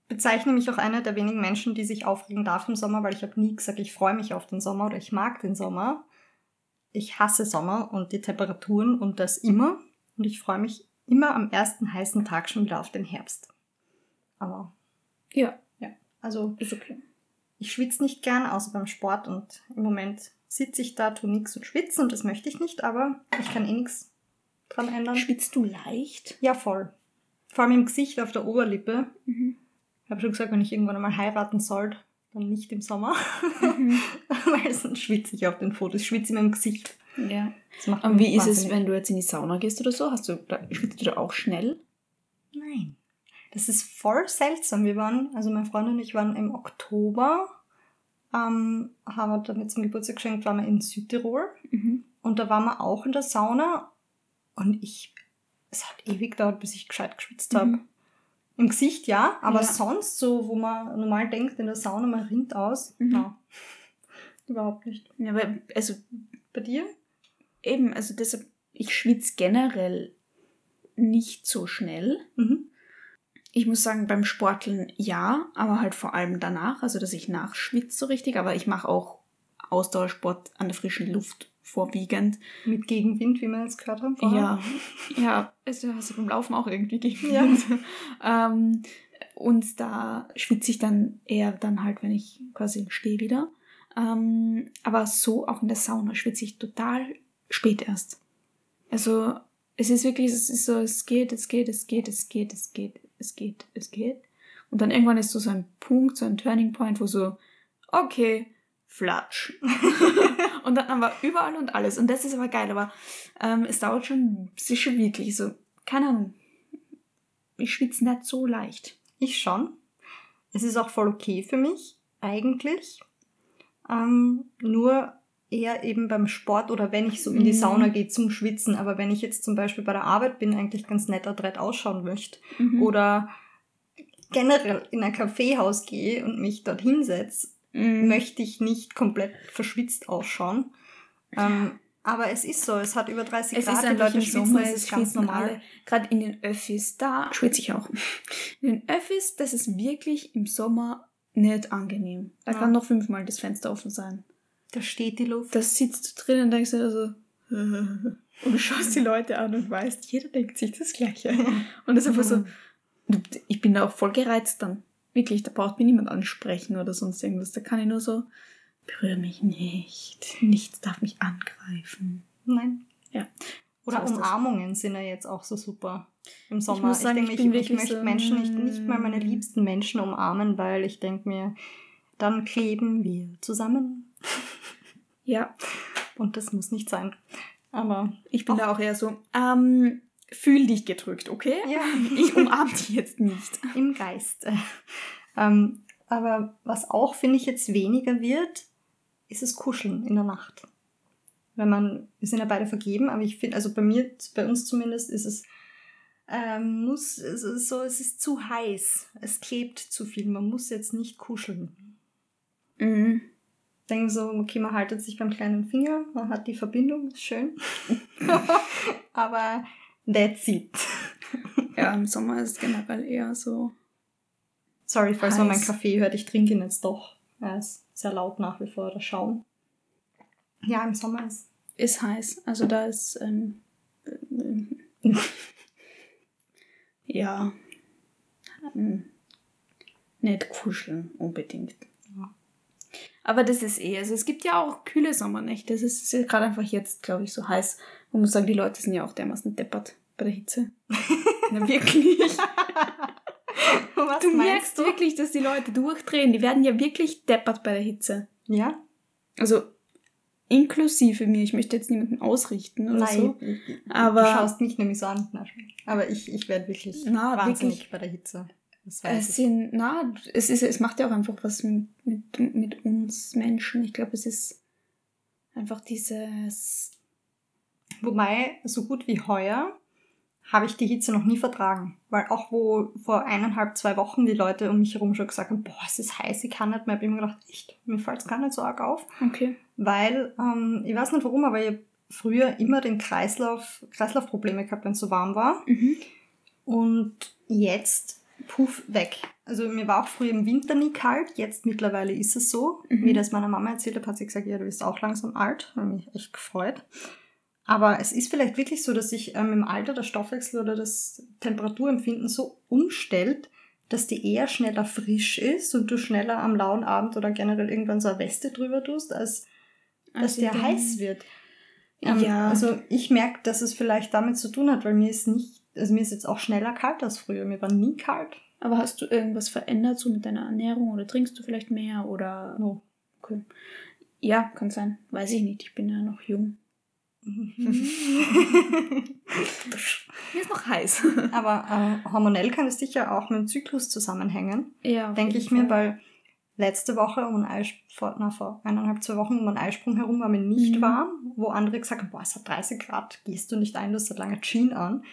Speaker 1: bezeichne mich auch einer der wenigen Menschen, die sich aufregen darf im Sommer, weil ich habe nie gesagt, ich freue mich auf den Sommer oder ich mag den Sommer. Ich hasse Sommer und die Temperaturen und das immer. Und ich freue mich immer am ersten heißen Tag schon wieder auf den Herbst. Aber
Speaker 2: Ja,
Speaker 1: also
Speaker 2: ist okay.
Speaker 1: ich schwitze nicht gern, außer beim Sport und im Moment sitze ich da, tu nichts und schwitze und das möchte ich nicht, aber ich kann eh nichts dran ändern.
Speaker 2: Schwitzt du leicht?
Speaker 1: Ja, voll. Vor allem im Gesicht, auf der Oberlippe.
Speaker 2: Mhm.
Speaker 1: Ich habe schon gesagt, wenn ich irgendwann einmal heiraten soll, dann nicht im Sommer.
Speaker 2: Mhm.
Speaker 1: Weil sonst schwitze ich auf den Fotos. Ich schwitze immer im Gesicht.
Speaker 2: ja. Und wie ist es, wenn du jetzt in die Sauna gehst oder so? Hast du, da, schwitzt du da auch schnell?
Speaker 1: Nein. Das ist voll seltsam. Wir waren, also mein Freund und ich waren im Oktober, ähm, haben wir damit zum Geburtstag geschenkt, waren wir in Südtirol.
Speaker 2: Mhm.
Speaker 1: Und da waren wir auch in der Sauna. Und ich, es hat ewig gedauert, bis ich gescheit geschwitzt habe.
Speaker 2: Mhm.
Speaker 1: Im Gesicht ja, aber
Speaker 2: Ja.
Speaker 1: sonst so, wo man normal denkt, in der Sauna, man rinnt aus.
Speaker 2: Mhm.
Speaker 1: Na, überhaupt nicht.
Speaker 2: Ja, weil, also
Speaker 1: Bei dir?
Speaker 2: eben, also deshalb, ich schwitze generell nicht so schnell.
Speaker 1: Mhm.
Speaker 2: Ich muss sagen, beim Sporteln ja, aber halt vor allem danach, also dass ich nachschwitze so richtig, aber ich mache auch Ausdauersport an der frischen Luft vorwiegend.
Speaker 1: Mit Gegenwind, wie wir jetzt gehört haben.
Speaker 2: Ja, ja, also hast du beim Laufen auch irgendwie gegen.
Speaker 1: Ja.
Speaker 2: ähm, und da schwitze ich dann eher dann halt, wenn ich quasi stehe wieder. Ähm, aber so auch in der Sauna schwitze ich total spät erst. Also es ist wirklich, es ist so, es geht, es geht, es geht, es geht, es geht, es geht, es geht. Und dann irgendwann ist so so ein Punkt, so ein Turning Point, wo so, okay, Flatsch. und dann aber überall und alles. Und das ist aber geil, aber ähm, es dauert schon, schon wirklich so, keine Ahnung. Ich schwitze nicht so leicht.
Speaker 1: Ich schon. Es ist auch voll okay für mich, eigentlich. Ähm, nur eher eben beim Sport oder wenn ich so in die
Speaker 2: Mhm.
Speaker 1: Sauna gehe zum Schwitzen. Aber wenn ich jetzt zum Beispiel bei der Arbeit bin, eigentlich ganz netter Dread ausschauen möchte
Speaker 2: Mhm.
Speaker 1: oder generell in ein Kaffeehaus gehe und mich dort hinsetze. Möchte ich nicht komplett verschwitzt ausschauen. Ähm, aber es ist so, es hat über 30
Speaker 2: Es
Speaker 1: Grad,
Speaker 2: ist
Speaker 1: die Leute
Speaker 2: im
Speaker 1: schwitzen,
Speaker 2: Sommer, es
Speaker 1: ist ganz normal.
Speaker 2: Gerade in den Öffis, da schwitze ich auch. In den Öffis, das ist wirklich im Sommer nicht angenehm. Da
Speaker 1: Ja.
Speaker 2: kann noch fünfmal das Fenster offen sein.
Speaker 1: Da steht die Luft.
Speaker 2: Da sitzt du drin und denkst dir so, und du schaust die Leute an und weißt, jeder denkt sich das Gleiche. Und das ist einfach so, ich bin da auch voll gereizt dann. Wirklich, da braucht mich niemand ansprechen oder sonst irgendwas. Da kann ich nur so, berühre mich nicht. Nichts darf mich angreifen.
Speaker 1: Nein.
Speaker 2: Ja.
Speaker 1: Oder
Speaker 2: So das.
Speaker 1: Umarmungen sind ja jetzt auch so super im Sommer. Ich,
Speaker 2: muss sagen,
Speaker 1: denke,
Speaker 2: ich
Speaker 1: ich,
Speaker 2: bin
Speaker 1: ich,
Speaker 2: wirklich
Speaker 1: möchte
Speaker 2: so,
Speaker 1: Menschen nicht, nicht mal meine
Speaker 2: mm.
Speaker 1: liebsten Menschen umarmen, weil ich denke mir, dann kleben wir zusammen.
Speaker 2: Ja,
Speaker 1: Und das muss nicht sein. Aber
Speaker 2: ich bin da auch eher so, ähm, fühl dich gedrückt, okay?
Speaker 1: ja,
Speaker 2: Ich umarme dich jetzt nicht.
Speaker 1: im Geist. Ähm, aber was auch, finde ich, jetzt weniger wird, ist das Kuscheln in der Nacht. Wenn man, wir sind ja beide vergeben, aber ich finde, also bei mir, bei uns zumindest, ist es, ähm, muss, es ist so, es ist zu heiß. Es klebt zu viel. Man muss jetzt nicht kuscheln.
Speaker 2: Mhm.
Speaker 1: Denken so, okay, man haltet sich beim kleinen Finger, man hat die Verbindung, ist schön. aber that's it.
Speaker 2: Ja, im Sommer ist es generell eher so.
Speaker 1: Sorry, falls man meinen. Kaffee hört, ich trinke ihn jetzt doch. Er ist sehr laut nach wie vor, der Schaum. Ja, im Sommer ist.
Speaker 2: Ist heiß. Also da ist, ähm, ähm, ja, ähm, nicht kuscheln unbedingt.
Speaker 1: Ja.
Speaker 2: Aber das ist eh, also es gibt ja auch kühle Sommernächte. Das ist, gerade einfach jetzt, glaube ich, so heiß. Man muss sagen, die Leute sind ja auch dermaßen deppert bei der Hitze. Na, wirklich. Du merkst wirklich, dass die Leute durchdrehen. Die werden ja wirklich deppert bei der Hitze.
Speaker 1: Ja?
Speaker 2: Also inklusive mir. Ich möchte jetzt niemanden ausrichten oder so.
Speaker 1: Nein.
Speaker 2: Aber-
Speaker 1: Du schaust mich nämlich so an. Aber ich, ich werde wirklich
Speaker 2: Na,
Speaker 1: wahnsinnig
Speaker 2: wirklich.
Speaker 1: bei der Hitze.
Speaker 2: Es
Speaker 1: ich.
Speaker 2: sind, na, es ist, es macht ja auch einfach was mit, mit, mit uns Menschen. Ich glaube, es ist einfach dieses.
Speaker 1: Wobei, so gut wie heuer habe ich die Hitze noch nie vertragen. Weil auch wo vor eineinhalb, zwei Wochen die Leute um mich herum schon gesagt haben, boah, es ist heiß, ich kann nicht mehr, habe ich immer gedacht, echt, mir fällt es gar nicht so arg auf.
Speaker 2: Okay.
Speaker 1: Weil, ähm, ich weiß nicht warum, aber ich habe früher immer den Kreislauf, Kreislaufprobleme gehabt, wenn es so warm war.
Speaker 2: Mhm.
Speaker 1: Und jetzt, puff, weg. Also mir war auch früher im Winter nie kalt, jetzt mittlerweile ist es so.
Speaker 2: Mhm.
Speaker 1: Wie das meiner Mama erzählt hat, hat sie gesagt, ja, du bist auch langsam alt. Hat mich echt gefreut. Aber es ist vielleicht wirklich so, dass sich ähm, im Alter der Stoffwechsel oder das Temperaturempfinden so umstellt, dass die eher schneller frisch ist und du schneller am lauen Abend oder generell irgendwann so eine Weste drüber tust, als dass
Speaker 2: Also
Speaker 1: der heiß wird. Ähm,
Speaker 2: Ja.
Speaker 1: Also ich merke, dass es vielleicht damit zu tun hat, weil mir ist nicht, also mir ist jetzt auch schneller kalt als früher. Mir war nie kalt.
Speaker 2: Aber hast du irgendwas verändert so mit deiner Ernährung oder trinkst du vielleicht mehr oder.
Speaker 1: No.
Speaker 2: Okay. Ja, kann sein. Weiß ich nicht. Ich bin ja noch jung. Mir ist noch heiß.
Speaker 1: Aber äh, hormonell kann es sicher auch mit dem Zyklus zusammenhängen,
Speaker 2: ja.
Speaker 1: denke ich mir, weil letzte Woche um einen Eisprung, vor, na, vor eineinhalb, zwei Wochen um einen Eisprung herum war mir nicht
Speaker 2: Mhm.
Speaker 1: warm, wo andere gesagt haben, boah, es hat 30 Grad, gehst du nicht ein, du hast seit lange Jeans an.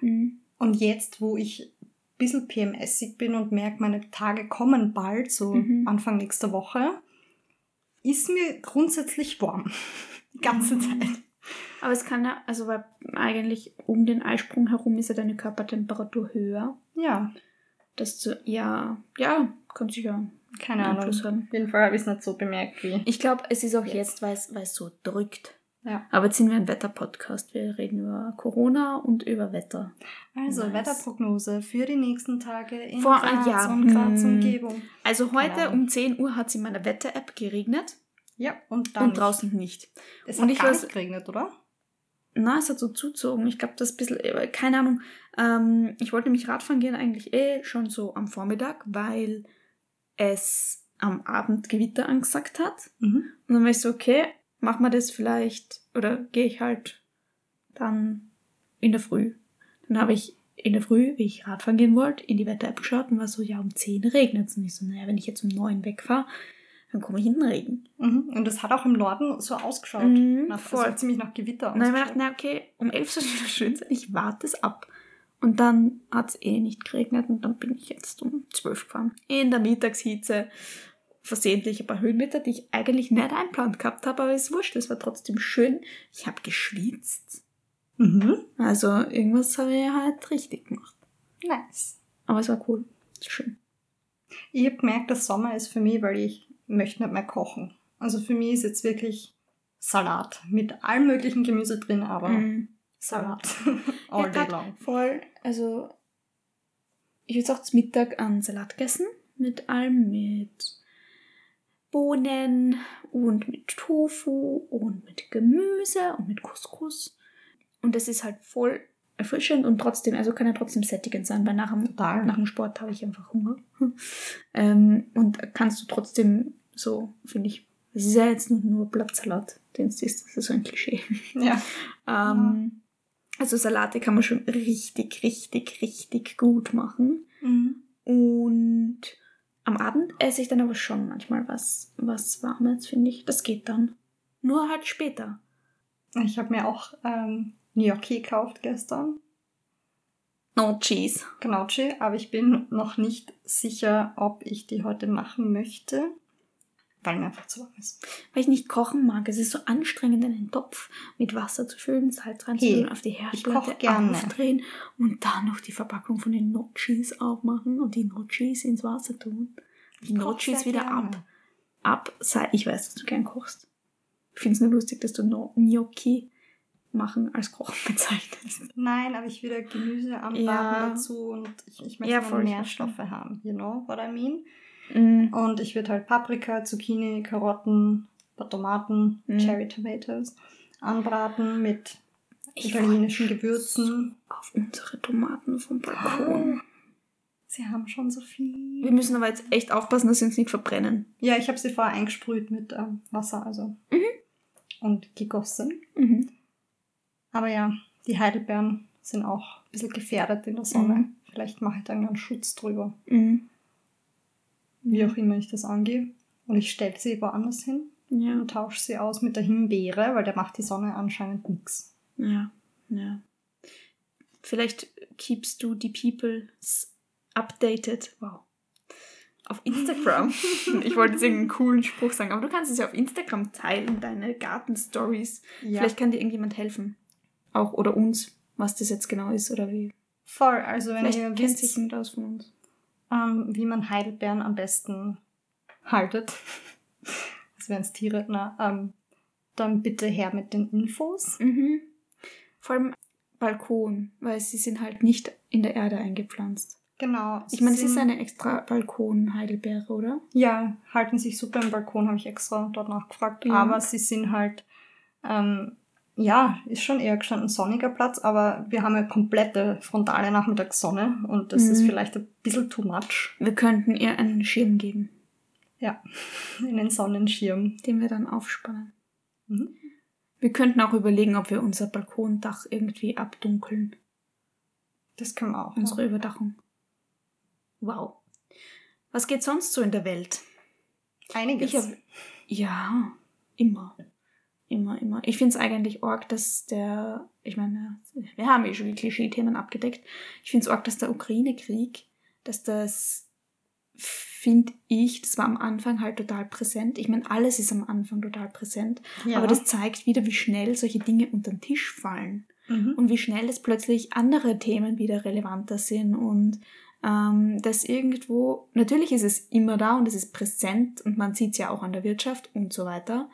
Speaker 2: Mhm.
Speaker 1: Und jetzt, wo ich ein bisschen PMSig bin und merke, meine Tage kommen bald, so
Speaker 2: Mhm.
Speaker 1: Anfang nächster Woche, ist mir grundsätzlich warm. Die ganze
Speaker 2: Mhm.
Speaker 1: Zeit.
Speaker 2: Aber es kann ja, also weil eigentlich um den Eisprung herum ist ja deine Körpertemperatur höher.
Speaker 1: Ja,
Speaker 2: Das zu, ja, ja, kann sicher
Speaker 1: keine Ahnung.
Speaker 2: Haben.
Speaker 1: Auf jeden Fall habe ich es nicht so bemerkt wie.
Speaker 2: Ich glaube, es ist auch
Speaker 1: Jetzt.
Speaker 2: jetzt, weil es so drückt.
Speaker 1: Ja.
Speaker 2: Aber jetzt sind wir ein Wetterpodcast. Wir reden über Corona und über Wetter.
Speaker 1: Also,
Speaker 2: Nice.
Speaker 1: Wetterprognose für die nächsten Tage in
Speaker 2: Vor-
Speaker 1: Graz
Speaker 2: ja,
Speaker 1: und Graz
Speaker 2: hm.
Speaker 1: Umgebung.
Speaker 2: Also heute um 10 Uhr hat es in meiner Wetter-App geregnet
Speaker 1: Ja, und dann.
Speaker 2: und draußen nicht.
Speaker 1: Es
Speaker 2: und
Speaker 1: hat
Speaker 2: ich
Speaker 1: gar
Speaker 2: weiß-
Speaker 1: nicht geregnet, oder?
Speaker 2: Na, es hat so zuzogen. Ich glaube, das ist ein bisschen, äh, keine Ahnung. Ähm, ich wollte nämlich Radfahren gehen eigentlich eh schon so am Vormittag, weil es am Abend Gewitter angesagt hat.
Speaker 1: Mhm.
Speaker 2: Und dann war ich so, okay, machen wir das vielleicht, oder gehe ich halt dann in der Früh. Dann habe ich in der Früh, wie ich Radfahren gehen wollte, in die Wetter-App geschaut und war so, ja, um 10 regnet es. Und ich so, naja, wenn ich jetzt um 9 wegfahre, dann komme ich in den Regen.
Speaker 1: Mhm. Und das hat auch im Norden so ausgeschaut.
Speaker 2: Mhm,
Speaker 1: nach,
Speaker 2: voll.
Speaker 1: Also ziemlich nach Gewitter
Speaker 2: Und dann habe ich gedacht, na okay, um 11 soll es wieder schön sein, ich warte es ab. Und dann hat es eh nicht geregnet und dann bin ich jetzt um 12 gefahren. In der Mittagshitze. Versehentlich ein paar Höhenmeter, die ich eigentlich nicht einplant gehabt habe, aber ist wurscht, es war trotzdem schön. Ich habe geschwitzt.
Speaker 1: Mhm.
Speaker 2: Also irgendwas habe ich halt richtig gemacht.
Speaker 1: Nice.
Speaker 2: Aber es war cool. Schön.
Speaker 1: Ich habe gemerkt, dass Sommer ist für mich, weil ich möchte nicht mehr kochen. Also für mich ist jetzt wirklich Salat mit allem möglichen Gemüse drin, aber
Speaker 2: Mhm.
Speaker 1: Salat
Speaker 2: Ja,
Speaker 1: all day
Speaker 2: grad
Speaker 1: long.
Speaker 2: Voll, also ich habe jetzt auch zum Mittag einen Salat gegessen. Mit allem, mit Bohnen und mit Tofu und mit Gemüse und mit Couscous. Und das ist halt voll erfrischend und trotzdem, also kann ja trotzdem sättigend sein, weil nach dem,
Speaker 1: Total.
Speaker 2: nach dem Sport habe ich einfach Hunger. ähm, und kannst du trotzdem so, finde ich, es ist ja jetzt nur, nur Blattsalat, den es ist, das ist so ein Klischee.
Speaker 1: Ja.
Speaker 2: Ähm, Also Salate kann man schon richtig, richtig, richtig gut machen.
Speaker 1: Mhm.
Speaker 2: Und am Abend esse ich dann aber schon manchmal was, was Warmes, finde ich. Das geht dann. Nur halt später.
Speaker 1: Ich habe mir auch ähm, Gnocchi gekauft gestern.
Speaker 2: No cheese.
Speaker 1: Gnocchi, aber ich bin noch nicht sicher, ob ich die heute machen möchte, weil mir einfach zu warm ist.
Speaker 2: Weil ich nicht kochen mag. Es ist so anstrengend, einen Topf mit Wasser zu füllen, Salz reinzutun,
Speaker 1: Hey,
Speaker 2: auf die Herdplatte aufdrehen und dann noch die Verpackung von den Notchis aufmachen und die Notchis ins Wasser tun. Die Notchis
Speaker 1: sehr
Speaker 2: wieder
Speaker 1: gerne.
Speaker 2: ab. Ab. sei- Ich weiß, dass du gern kochst. Ich finde es nur lustig, dass du no Gnocchi machen als Kochen bezeichnest.
Speaker 1: Nein, aber ich will Gemüse anbraten
Speaker 2: Ja.
Speaker 1: dazu und ich, ich möchte
Speaker 2: Ja, voll,
Speaker 1: Nährstoffe haben. You know what I mean?
Speaker 2: Mm.
Speaker 1: Und ich würde halt Paprika, Zucchini, Karotten, ein paar Tomaten,
Speaker 2: Mhm.
Speaker 1: Cherry Tomatoes anbraten mit
Speaker 2: Ich
Speaker 1: italienischen Gewürzen.
Speaker 2: Auf unsere Tomaten vom Balkon.
Speaker 1: Sie haben schon so viel.
Speaker 2: Wir müssen aber jetzt echt aufpassen, dass sie uns nicht verbrennen.
Speaker 1: Ja, ich habe sie vorher eingesprüht mit ähm, Wasser, also.
Speaker 2: Mhm.
Speaker 1: Und gegossen.
Speaker 2: Mhm.
Speaker 1: Aber ja, die Heidelbeeren sind auch ein bisschen gefährdet in der Sonne.
Speaker 2: Mhm.
Speaker 1: Vielleicht mache ich dann einen Schutz drüber.
Speaker 2: Mhm.
Speaker 1: Wie auch immer ich das angehe. Und ich stelle sie woanders hin
Speaker 2: Ja.
Speaker 1: und tausche sie aus mit der Himbeere, weil der macht die Sonne anscheinend nichts.
Speaker 2: Ja, ja. Vielleicht keepst du die people updated. Wow. Auf Instagram. ich wollte jetzt irgendeinen coolen Spruch sagen, aber du kannst es ja auf Instagram teilen, deine Garten-Stories.
Speaker 1: Ja,
Speaker 2: Vielleicht kann dir irgendjemand helfen. Auch oder uns, was das jetzt genau ist oder wie.
Speaker 1: voll. Also wenn
Speaker 2: Vielleicht
Speaker 1: ihr wisst,
Speaker 2: sich jemand aus von uns.
Speaker 1: ähm, wie man Heidelbeeren am besten haltet, das wären es Tiere, na, ähm, dann bitte her mit den Infos.
Speaker 2: Mhm. Vor allem Balkon, weil sie sind halt nicht in der Erde eingepflanzt.
Speaker 1: Genau.
Speaker 2: Ich meine, es
Speaker 1: sie
Speaker 2: ist
Speaker 1: sind-
Speaker 2: eine extra Balkon-Heidelbeere, oder?
Speaker 1: Ja, halten sich super im Balkon, habe ich extra dort nachgefragt.
Speaker 2: Ja.
Speaker 1: Aber sie sind halt, ähm, ja, ist schon eher gestanden sonniger Platz, aber wir haben eine komplette frontale Nachmittagssonne und das
Speaker 2: Mhm.
Speaker 1: ist vielleicht ein bisschen too much.
Speaker 2: Wir könnten ihr einen Schirm geben,
Speaker 1: Ja, in den Sonnenschirm.
Speaker 2: den wir dann aufspannen.
Speaker 1: Mhm.
Speaker 2: Wir könnten auch überlegen, ob wir unser Balkondach irgendwie abdunkeln.
Speaker 1: Das können wir auch.
Speaker 2: Unsere
Speaker 1: Ja.
Speaker 2: Überdachung. Wow. Was geht sonst so in der Welt?
Speaker 1: Einiges.
Speaker 2: Hab, ja, immer. Immer, immer. Ich finde es eigentlich arg, dass der, ich meine, wir haben eh schon die Klischee-Themen abgedeckt. Ich finde es arg, dass der Ukraine-Krieg, dass das, finde ich, das war am Anfang halt total präsent. Ich meine, alles ist am Anfang total präsent.
Speaker 1: ja.
Speaker 2: Aber das zeigt wieder, wie schnell solche Dinge unter den Tisch fallen
Speaker 1: mhm.
Speaker 2: und wie schnell es plötzlich andere Themen wieder relevanter sind und ähm, dass irgendwo, natürlich ist es immer da und es ist präsent und man sieht es ja auch an der Wirtschaft und so weiter,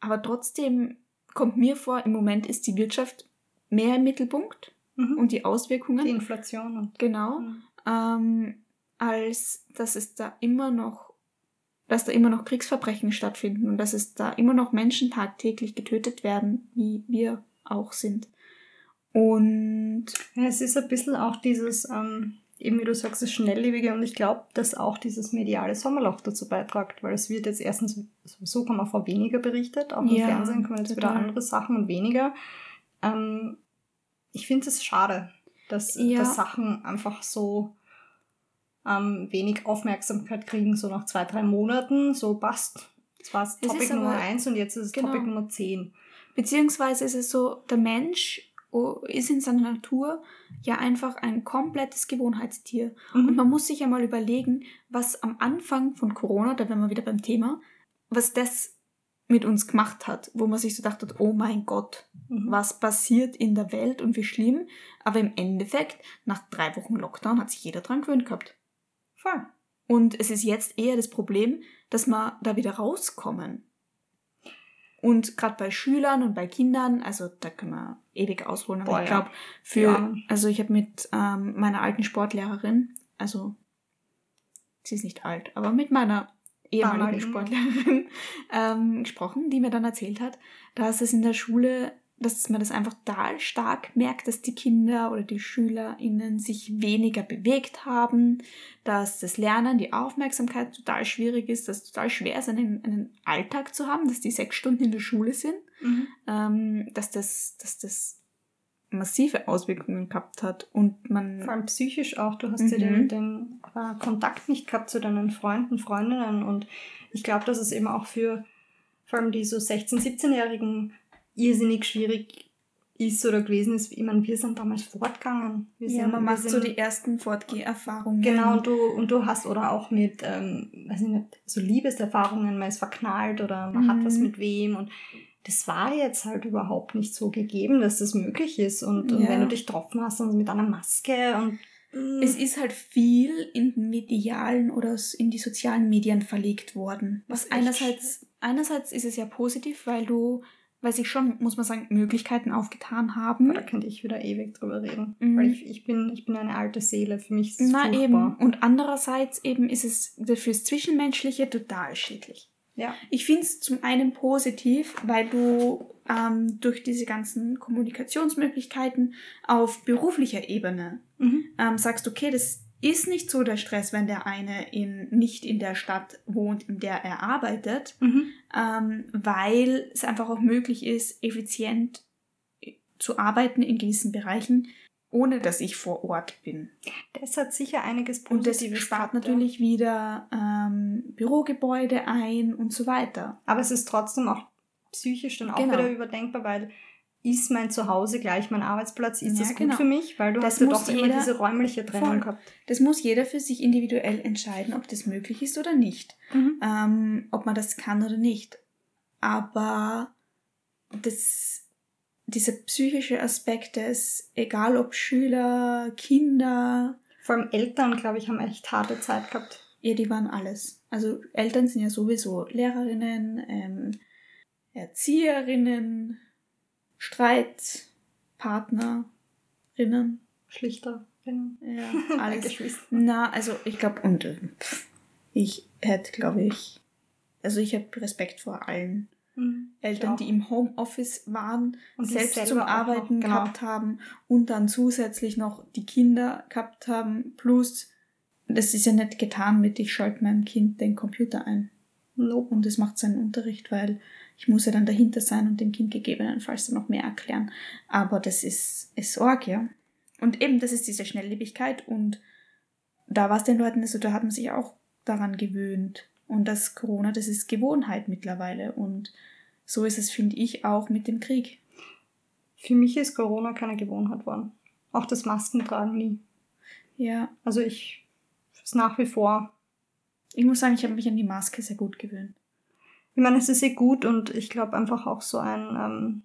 Speaker 2: aber trotzdem kommt mir vor, im Moment ist die Wirtschaft mehr im Mittelpunkt
Speaker 1: Mhm.
Speaker 2: und die Auswirkungen,
Speaker 1: die Inflation und
Speaker 2: genau,
Speaker 1: Mhm.
Speaker 2: ähm, als dass es da immer noch dass da immer noch Kriegsverbrechen stattfinden und dass es da immer noch Menschen tagtäglich getötet werden, wie wir auch sind. Und
Speaker 1: Ja, es ist ein bisschen auch dieses, ähm, eben wie du sagst, das Schnelllebige und ich glaube, dass auch dieses mediale Sommerloch dazu beiträgt, weil es wird jetzt erstens, sowieso kann man vor weniger berichtet, auch im
Speaker 2: Ja,
Speaker 1: Fernsehen kommen jetzt wieder
Speaker 2: total.
Speaker 1: andere Sachen und weniger. Ähm, ich finde es schade, dass,
Speaker 2: Ja.
Speaker 1: dass Sachen einfach so ähm, wenig Aufmerksamkeit kriegen, so nach zwei, drei Monaten, so passt. Das war
Speaker 2: Es
Speaker 1: Topic Nummer
Speaker 2: aber-
Speaker 1: eins und jetzt ist es
Speaker 2: genau.
Speaker 1: Topic Nummer zehn.
Speaker 2: Beziehungsweise ist es so, der Mensch ist in seiner Natur ja einfach ein komplettes Gewohnheitstier. Und man muss sich ja mal überlegen, was am Anfang von Corona, da wären wir wieder beim Thema, was das mit uns gemacht hat, wo man sich so dachte, oh mein Gott,
Speaker 1: Mhm.
Speaker 2: was passiert in der Welt und wie schlimm. Aber im Endeffekt, nach drei Wochen Lockdown hat sich jeder dran gewöhnt gehabt.
Speaker 1: Voll.
Speaker 2: Und es ist jetzt eher das Problem, dass wir da wieder rauskommen. Und gerade bei Schülern und bei Kindern, also da können wir ewig ausholen, aber
Speaker 1: Boah,
Speaker 2: ich glaube, für,
Speaker 1: Ja.
Speaker 2: also ich habe mit ähm, meiner alten Sportlehrerin, also sie ist nicht alt, aber mit meiner ehemaligen. Sportlehrerin ähm, gesprochen, die mir dann erzählt hat, dass es in der Schule, dass man das einfach total stark merkt, dass die Kinder oder die SchülerInnen sich weniger bewegt haben, dass das Lernen, die Aufmerksamkeit total schwierig ist, dass es total schwer ist, einen, einen Alltag zu haben, dass die sechs Stunden in der Schule sind,
Speaker 1: Mhm.
Speaker 2: ähm, dass, das, dass das massive Auswirkungen gehabt hat und man
Speaker 1: Vor allem psychisch auch. Du hast ja den,
Speaker 2: Mhm.
Speaker 1: den äh, Kontakt nicht gehabt zu deinen Freunden, Freundinnen. Und ich glaube, dass es eben auch für vor allem die so 16-, 17-Jährigen irrsinnig schwierig ist oder gewesen ist. Ich meine, wir sind damals fortgegangen. Wir
Speaker 2: ja,
Speaker 1: sind,
Speaker 2: man macht so
Speaker 1: sind-
Speaker 2: die ersten Fortgeherfahrungen.
Speaker 1: Genau, und du, und du hast oder auch mit, ähm, weiß ich nicht, so Liebeserfahrungen, man ist verknallt oder man hat
Speaker 2: Mhm.
Speaker 1: was mit wem und das war jetzt halt überhaupt nicht so gegeben, dass das möglich ist. Und, und
Speaker 2: Ja.
Speaker 1: wenn du dich getroffen hast und mit einer Maske und mm,
Speaker 2: Es ist halt viel in den medialen oder in die sozialen Medien verlegt worden. Was einerseits, einerseits ist es ja positiv, weil du, weil sich schon, muss man sagen, Möglichkeiten aufgetan haben.
Speaker 1: da könnte ich wieder ewig drüber reden.
Speaker 2: Mhm.
Speaker 1: Weil ich, ich, bin, ich bin eine alte Seele, für mich ist es
Speaker 2: Na
Speaker 1: furchtbar.
Speaker 2: eben. Und andererseits eben ist es fürs Zwischenmenschliche total schädlich.
Speaker 1: Ja.
Speaker 2: Ich finde es zum einen positiv, weil du ähm, durch diese ganzen Kommunikationsmöglichkeiten auf beruflicher Ebene
Speaker 1: Mhm.
Speaker 2: ähm, sagst, okay, das ist nicht so der Stress, wenn der eine in, nicht in der Stadt wohnt, in der er arbeitet,
Speaker 1: Mhm.
Speaker 2: ähm, weil es einfach auch möglich ist, effizient zu arbeiten in gewissen Bereichen, ohne dass ich vor Ort bin.
Speaker 1: Das hat sicher einiges
Speaker 2: Und das
Speaker 1: Positives.
Speaker 2: spart natürlich wieder ähm, Bürogebäude ein und so weiter.
Speaker 1: Aber es ist trotzdem auch psychisch dann auch
Speaker 2: Genau.
Speaker 1: wieder überdenkbar, weil ist mein Zuhause gleich mein Arbeitsplatz? Ist
Speaker 2: Ja,
Speaker 1: das gut
Speaker 2: genau.
Speaker 1: für mich? Weil du
Speaker 2: Das
Speaker 1: hast ja doch immer
Speaker 2: jeder-
Speaker 1: diese räumliche Trennung
Speaker 2: Voll.
Speaker 1: gehabt.
Speaker 2: Das muss jeder für sich individuell entscheiden, ob das möglich ist oder nicht. ähm, ob man das kann oder nicht. Aber das, dieser psychische Aspekt des, egal ob Schüler, Kinder,
Speaker 1: Vor allem Eltern, glaube ich, haben echt harte Zeit gehabt.
Speaker 2: ja, die waren alles. Also Eltern sind ja sowieso Lehrerinnen, ähm, Erzieherinnen, Streitpartnerinnen,
Speaker 1: Schlichterinnen.
Speaker 2: ja, alles.
Speaker 1: Geschwister.
Speaker 2: Na, also ich glaube, und äh, pff, ich hätte, glaube ich, also ich habe Respekt vor allen
Speaker 1: Mhm.
Speaker 2: Eltern, die im Homeoffice waren,
Speaker 1: Und
Speaker 2: selbst zum
Speaker 1: auch noch,
Speaker 2: Arbeiten
Speaker 1: genau.
Speaker 2: gehabt haben und dann zusätzlich noch die Kinder gehabt haben. Plus, das ist ja nicht getan mit, ich schalte meinem Kind den Computer ein.
Speaker 1: Nope.
Speaker 2: Und das macht seinen Unterricht, weil ich muss ja dann dahinter sein und dem Kind gegebenenfalls dann noch mehr erklären. Aber das ist, ist arg, ja. Und eben, das ist diese Schnelllebigkeit und da war es den Leuten, also da hat man sich auch daran gewöhnt. Und das Corona, das ist Gewohnheit mittlerweile. Und so ist es, finde ich, auch mit dem Krieg.
Speaker 1: Für mich ist Corona keine Gewohnheit worden. Auch das Maskentragen nie.
Speaker 2: Ja,
Speaker 1: Also ich ist nach wie vor.
Speaker 2: ich muss sagen, ich habe mich an die Maske sehr gut gewöhnt.
Speaker 1: Ich meine, es ist sehr gut und ich glaube einfach auch so ein, ähm,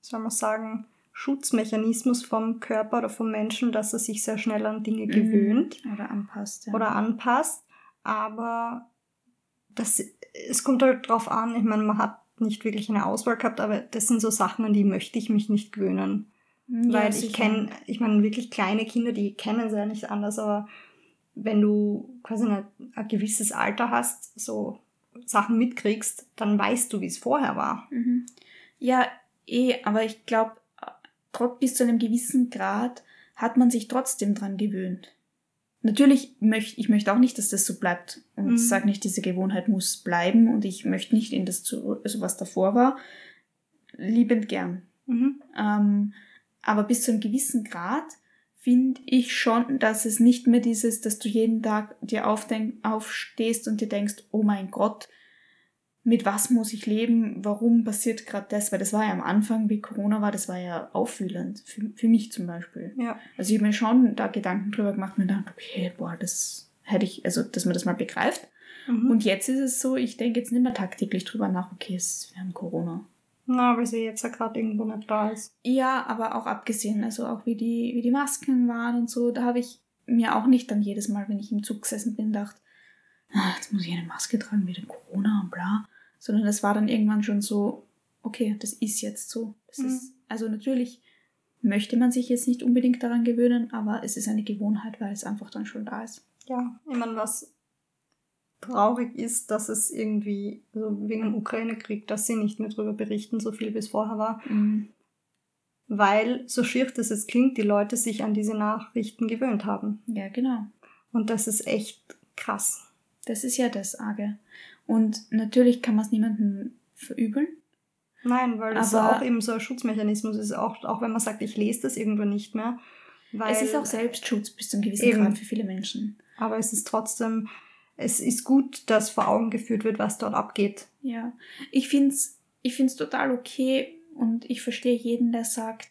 Speaker 1: soll man sagen, Schutzmechanismus vom Körper oder vom Menschen, dass er sich sehr schnell an Dinge gewöhnt.
Speaker 2: Mhm. Oder anpasst. Ja.
Speaker 1: oder anpasst. Aber das, es kommt halt drauf an. Ich meine, man hat nicht wirklich eine Auswahl gehabt, aber das sind so Sachen, an die möchte ich mich nicht gewöhnen.
Speaker 2: Ja,
Speaker 1: Weil ich kenne, ich meine, wirklich kleine Kinder, die kennen es ja nicht anders, aber wenn du quasi eine, ein gewisses Alter hast, so Sachen mitkriegst, dann weißt du, wie es vorher war.
Speaker 2: Mhm. Ja, eh, aber ich glaube, bis zu einem gewissen Grad hat man sich trotzdem dran gewöhnt. natürlich möchte ich möchte auch nicht, dass das so bleibt. Und
Speaker 1: Mhm.
Speaker 2: sage nicht, diese Gewohnheit muss bleiben und ich möchte nicht in das zurück, also was davor war. Liebend gern.
Speaker 1: Mhm.
Speaker 2: Ähm, aber bis zu einem gewissen Grad finde ich schon, dass es nicht mehr dieses, dass du jeden Tag dir aufstehst und dir denkst, oh mein Gott, mit was muss ich leben? Warum passiert gerade das? Weil das war ja am Anfang, wie Corona war, das war ja auffühlend. Für, für mich zum Beispiel.
Speaker 1: Ja.
Speaker 2: Also ich habe mir schon da Gedanken drüber gemacht und mir gedacht, okay, boah, das hätte ich, also dass man das mal begreift.
Speaker 1: Mhm.
Speaker 2: Und jetzt ist es so, ich denke jetzt nicht mehr tagtäglich drüber nach, okay, es, wir haben Corona.
Speaker 1: Na, weil sie jetzt ja gerade irgendwo nicht da ist.
Speaker 2: Ja, aber auch abgesehen, also auch wie die, wie die Masken waren und so, da habe ich mir auch nicht dann jedes Mal, wenn ich im Zug gesessen bin, gedacht, ah, jetzt muss ich eine Maske tragen wegen Corona und bla. Sondern das war dann irgendwann schon so, okay, das ist jetzt so. Das
Speaker 1: Mhm.
Speaker 2: ist, also natürlich möchte man sich jetzt nicht unbedingt daran gewöhnen, aber es ist eine Gewohnheit, weil es einfach dann schon da ist.
Speaker 1: Ja, ich meine, was traurig ist, dass es irgendwie, also wegen dem Ukraine-Krieg, dass sie nicht mehr darüber berichten, so viel wie es vorher war. Weil, so schier das jetzt klingt, die Leute sich an diese Nachrichten gewöhnt haben.
Speaker 2: Ja, genau.
Speaker 1: Und das ist echt krass.
Speaker 2: Das ist ja das Arge. Und natürlich kann man es niemandem verübeln.
Speaker 1: Nein, weil das
Speaker 2: Aber-
Speaker 1: auch eben so ein Schutzmechanismus ist, auch, auch wenn man sagt, ich lese das irgendwo nicht mehr. Weil,
Speaker 2: es ist auch Selbstschutz bis zu einem gewissen
Speaker 1: Eben.
Speaker 2: Grad für viele Menschen.
Speaker 1: Aber es ist trotzdem, es ist gut, dass vor Augen geführt wird, was dort abgeht.
Speaker 2: Ja, ich find's, ich find's total okay und ich verstehe jeden, der sagt,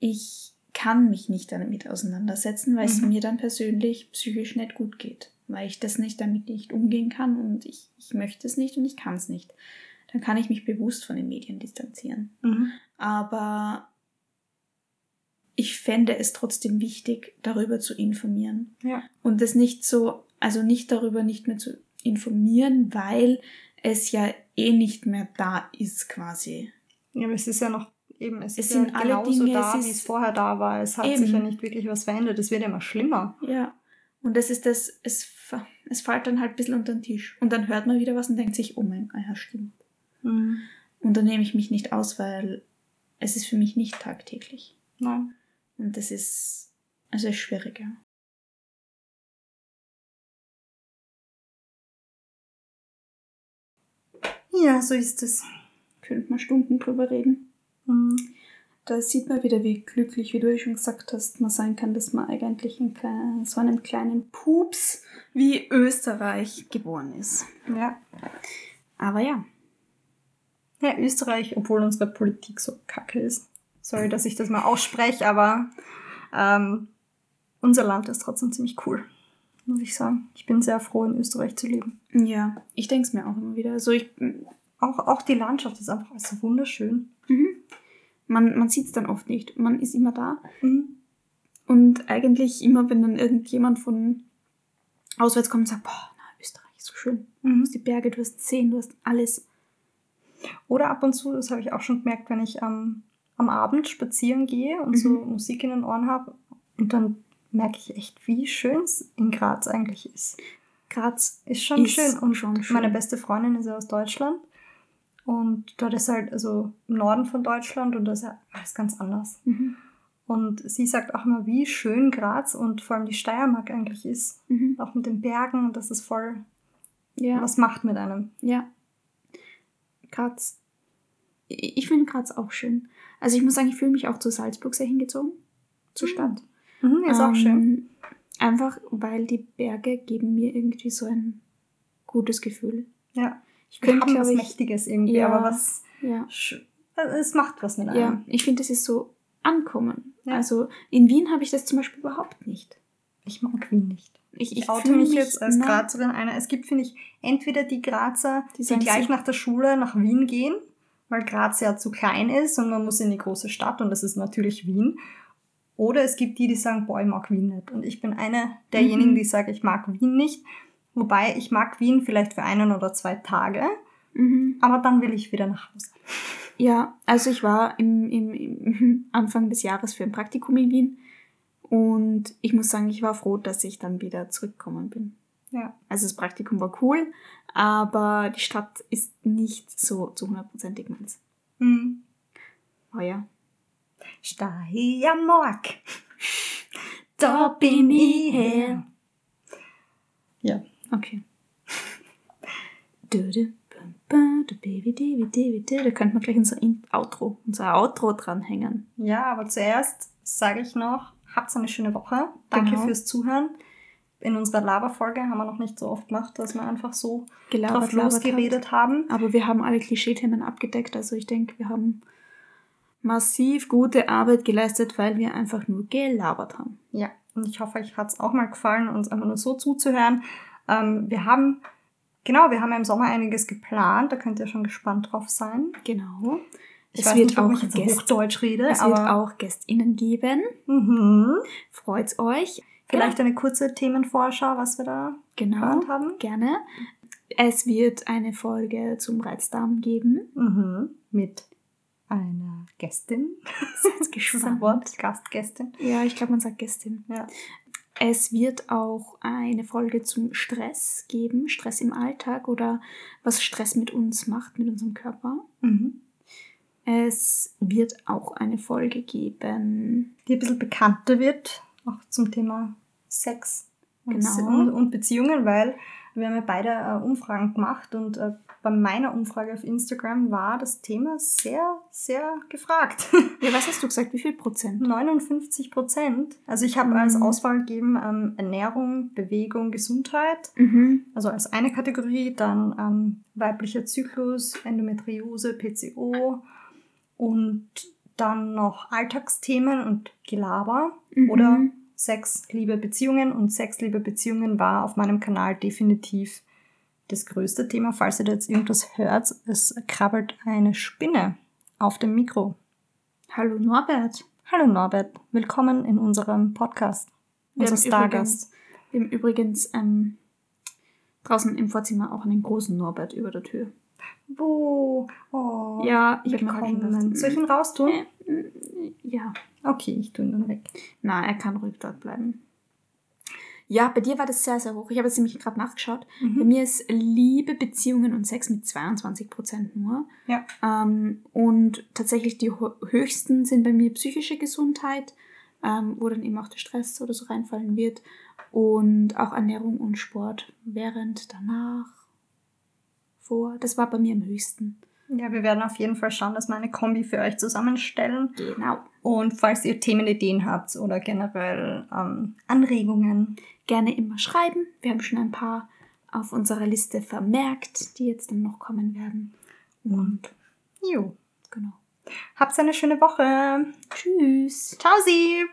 Speaker 2: ich kann mich nicht damit auseinandersetzen, weil es
Speaker 1: Mhm.
Speaker 2: mir dann persönlich psychisch nicht gut geht, weil ich das nicht damit nicht umgehen kann und ich, ich möchte es nicht und ich kann es nicht. Dann kann ich mich bewusst von den Medien distanzieren. Aber ich fände es trotzdem wichtig, darüber zu informieren.
Speaker 1: Ja.
Speaker 2: Und das nicht so, also nicht darüber nicht mehr zu informieren, weil es ja eh nicht mehr da ist quasi.
Speaker 1: Ja, aber es ist ja noch eben, es,
Speaker 2: Es
Speaker 1: ist
Speaker 2: sind
Speaker 1: ja
Speaker 2: alle
Speaker 1: genauso
Speaker 2: Dinge,
Speaker 1: da, wie es vorher da war. Es hat
Speaker 2: Eben.
Speaker 1: sich ja nicht wirklich was verändert. Es wird ja immer schlimmer.
Speaker 2: Ja. Und das ist das, es, es fällt dann halt ein bisschen unter den Tisch. Und dann hört man wieder was und denkt sich, oh mein Gott, ja, stimmt.
Speaker 1: Mhm.
Speaker 2: Und dann nehme ich mich nicht aus, weil es ist für mich nicht tagtäglich.
Speaker 1: Nein.
Speaker 2: Und das ist, also es ist schwieriger.
Speaker 1: Ja, so ist es.
Speaker 2: Könnte man Stunden drüber reden.
Speaker 1: Mhm.
Speaker 2: Da sieht man wieder, wie glücklich, wie du schon gesagt hast, man sein kann, dass man eigentlich in so einem kleinen Pups wie Österreich geboren ist.
Speaker 1: Ja.
Speaker 2: Aber ja,
Speaker 1: Ja, Österreich, obwohl unsere Politik so kacke ist. Sorry, dass ich das mal ausspreche, aber ähm, unser Land ist trotzdem ziemlich cool, muss ich sagen. Ich bin sehr froh, in Österreich zu leben.
Speaker 2: ja, ich denke es mir auch immer wieder. Also ich,
Speaker 1: Auch, auch die Landschaft ist einfach so wunderschön.
Speaker 2: mhm. man, man sieht es dann oft nicht. Man ist immer da.
Speaker 1: Mhm.
Speaker 2: Und eigentlich immer, wenn dann irgendjemand von auswärts kommt und sagt, boah, na, Österreich ist so schön. Du
Speaker 1: Mhm.
Speaker 2: hast die Berge, du hast Seen, du hast alles.
Speaker 1: Oder ab und zu, das habe ich auch schon gemerkt, wenn ich am am Abend spazieren gehe und so
Speaker 2: Mhm.
Speaker 1: Musik in den Ohren habe. Und dann merke ich echt, wie schön es in Graz eigentlich ist.
Speaker 2: Graz
Speaker 1: Ist schon
Speaker 2: Ist
Speaker 1: schön. Und
Speaker 2: schon schön.
Speaker 1: meine beste Freundin ist ja aus Deutschland. Und dort ist halt, also im Norden von Deutschland und das ist ja alles ganz anders.
Speaker 2: Mhm.
Speaker 1: Und sie sagt auch immer, wie schön Graz und vor allem die Steiermark eigentlich ist.
Speaker 2: Mhm.
Speaker 1: Auch mit den Bergen und das ist voll,
Speaker 2: Ja.
Speaker 1: was macht mit einem.
Speaker 2: Ja. Graz. Ich ich finde Graz auch schön. Also ich muss sagen, ich fühle mich auch zu Salzburg sehr hingezogen. Zur
Speaker 1: Mhm.
Speaker 2: Stadt.
Speaker 1: Mhm, ist auch schön.
Speaker 2: Ähm, Einfach, weil die Berge geben mir irgendwie so ein gutes Gefühl.
Speaker 1: Ja.
Speaker 2: Ich
Speaker 1: Wir
Speaker 2: könnte,
Speaker 1: haben was
Speaker 2: ich,
Speaker 1: Mächtiges irgendwie,
Speaker 2: Ja.
Speaker 1: aber was,
Speaker 2: ja,
Speaker 1: äh, es macht was mit einem.
Speaker 2: ja, ich finde, das ist so ankommen.
Speaker 1: Ja.
Speaker 2: Also in Wien habe ich das zum Beispiel überhaupt nicht.
Speaker 1: Ich mag Wien nicht.
Speaker 2: Ich,
Speaker 1: Ich,
Speaker 2: ich
Speaker 1: oute mich jetzt als Grazerin einer. Es gibt, finde ich, entweder die Grazer,
Speaker 2: Die
Speaker 1: die, gleich
Speaker 2: so-
Speaker 1: nach der Schule nach Wien gehen, weil Graz ja zu klein ist und man muss in die große Stadt und das ist natürlich Wien. Oder es gibt die, die sagen, boah, ich mag Wien nicht. Und ich bin eine derjenigen,
Speaker 2: Mhm.
Speaker 1: die sagen, ich mag Wien nicht. Wobei ich mag Wien vielleicht für einen oder zwei Tage,
Speaker 2: Mhm.
Speaker 1: aber dann will ich wieder nach Hause.
Speaker 2: Ja, also ich war im, im, im Anfang des Jahres für ein Praktikum in Wien und ich muss sagen, ich war froh, dass ich dann wieder zurückgekommen bin.
Speaker 1: Ja.
Speaker 2: Also das Praktikum war cool, aber die Stadt ist nicht so zu hundertprozentig meins.
Speaker 1: Mhm.
Speaker 2: Oh ja.
Speaker 1: Steiermark, da bin ich her. Ja.
Speaker 2: Okay. Da könnte man gleich unser Outro, unser Outro dranhängen.
Speaker 1: Ja, aber zuerst sage ich noch, habt eine schöne Woche. Danke
Speaker 2: Genau.
Speaker 1: fürs Zuhören. In unserer Laberfolge haben wir noch nicht so oft gemacht, dass wir einfach so
Speaker 2: Gelabert,
Speaker 1: drauf losgeredet haben.
Speaker 2: hat. Aber wir haben alle Klischeethemen abgedeckt. Also ich denke, wir haben massiv gute Arbeit geleistet, weil wir einfach nur gelabert haben.
Speaker 1: Ja, und ich hoffe, euch hat es auch mal gefallen, uns einfach nur so zuzuhören. Ähm, wir haben, genau, wir haben im Sommer einiges geplant, da könnt ihr schon gespannt drauf sein.
Speaker 2: Genau.
Speaker 1: Ich
Speaker 2: Es
Speaker 1: weiß
Speaker 2: wird
Speaker 1: nicht,
Speaker 2: auch
Speaker 1: ich jetzt
Speaker 2: Gäste-
Speaker 1: Hochdeutsch rede,
Speaker 2: Es wird auch GästInnen geben.
Speaker 1: mhm.
Speaker 2: Freut's euch.
Speaker 1: vielleicht eine kurze Themenvorschau, was wir da
Speaker 2: Genau.
Speaker 1: geplant haben.
Speaker 2: Gerne. Es wird eine Folge zum Reizdarm geben.
Speaker 1: Mhm. Mit einer Gästin. Das ist ein. Wort, Gastgästin.
Speaker 2: Ja, ich glaube, man sagt Gästin.
Speaker 1: Ja.
Speaker 2: Es wird auch eine Folge zum Stress geben, Stress im Alltag oder was Stress mit uns macht, mit unserem Körper.
Speaker 1: Mhm.
Speaker 2: Es wird auch eine Folge geben.
Speaker 1: Die ein bisschen bekannter wird, auch zum Thema Sex und,
Speaker 2: Genau.
Speaker 1: und, und Beziehungen, weil wir haben ja beide äh, Umfragen gemacht und äh, bei meiner Umfrage auf Instagram war das Thema sehr, sehr gefragt.
Speaker 2: Ja, was hast du gesagt? Wie viel Prozent?
Speaker 1: 59 Prozent. Also ich habe
Speaker 2: Mhm.
Speaker 1: als Auswahl gegeben ähm, Ernährung, Bewegung, Gesundheit.
Speaker 2: Mhm.
Speaker 1: Also als eine Kategorie, dann ähm, weiblicher Zyklus, Endometriose, PCO und dann noch Alltagsthemen und Gelaber
Speaker 2: Mhm.
Speaker 1: oder Sex, Liebe, Beziehungen. Und Sex, Liebe, Beziehungen war auf meinem Kanal definitiv das größte Thema. Falls ihr da jetzt irgendwas hört, es krabbelt eine Spinne auf dem Mikro.
Speaker 2: Hallo Norbert.
Speaker 1: Hallo Norbert, willkommen in unserem Podcast.
Speaker 2: Wir
Speaker 1: Unser Stargast.
Speaker 2: Wir haben übrigens ähm, draußen im Vorzimmer auch einen großen Norbert über der Tür.
Speaker 1: Wo? Oh,
Speaker 2: Ja, ich habe mir rausgelassen.
Speaker 1: Soll ich ihn raustun?
Speaker 2: Äh, Ja,
Speaker 1: Okay, ich tue ihn dann weg.
Speaker 2: na, er kann ruhig dort bleiben. Ja, bei dir war das sehr, sehr hoch. Ich habe jetzt nämlich gerade nachgeschaut. Bei
Speaker 1: Mhm.
Speaker 2: mir ist Liebe, Beziehungen und Sex mit 22% nur.
Speaker 1: Ja.
Speaker 2: Ähm, und tatsächlich die höchsten sind bei mir psychische Gesundheit, ähm, wo dann eben auch der Stress oder so reinfallen wird. Und auch Ernährung und Sport während, danach, vor. Das war bei mir am höchsten.
Speaker 1: Ja, wir werden auf jeden Fall schauen, dass wir eine Kombi für euch zusammenstellen.
Speaker 2: Genau.
Speaker 1: Und falls ihr Themenideen habt oder generell ähm, Anregungen,
Speaker 2: Gerne immer schreiben. Wir haben schon ein paar auf unserer Liste vermerkt, die jetzt dann noch kommen werden. Und
Speaker 1: jo.
Speaker 2: genau.
Speaker 1: Habt eine schöne Woche.
Speaker 2: Tschüss.
Speaker 1: Ciao, Sie!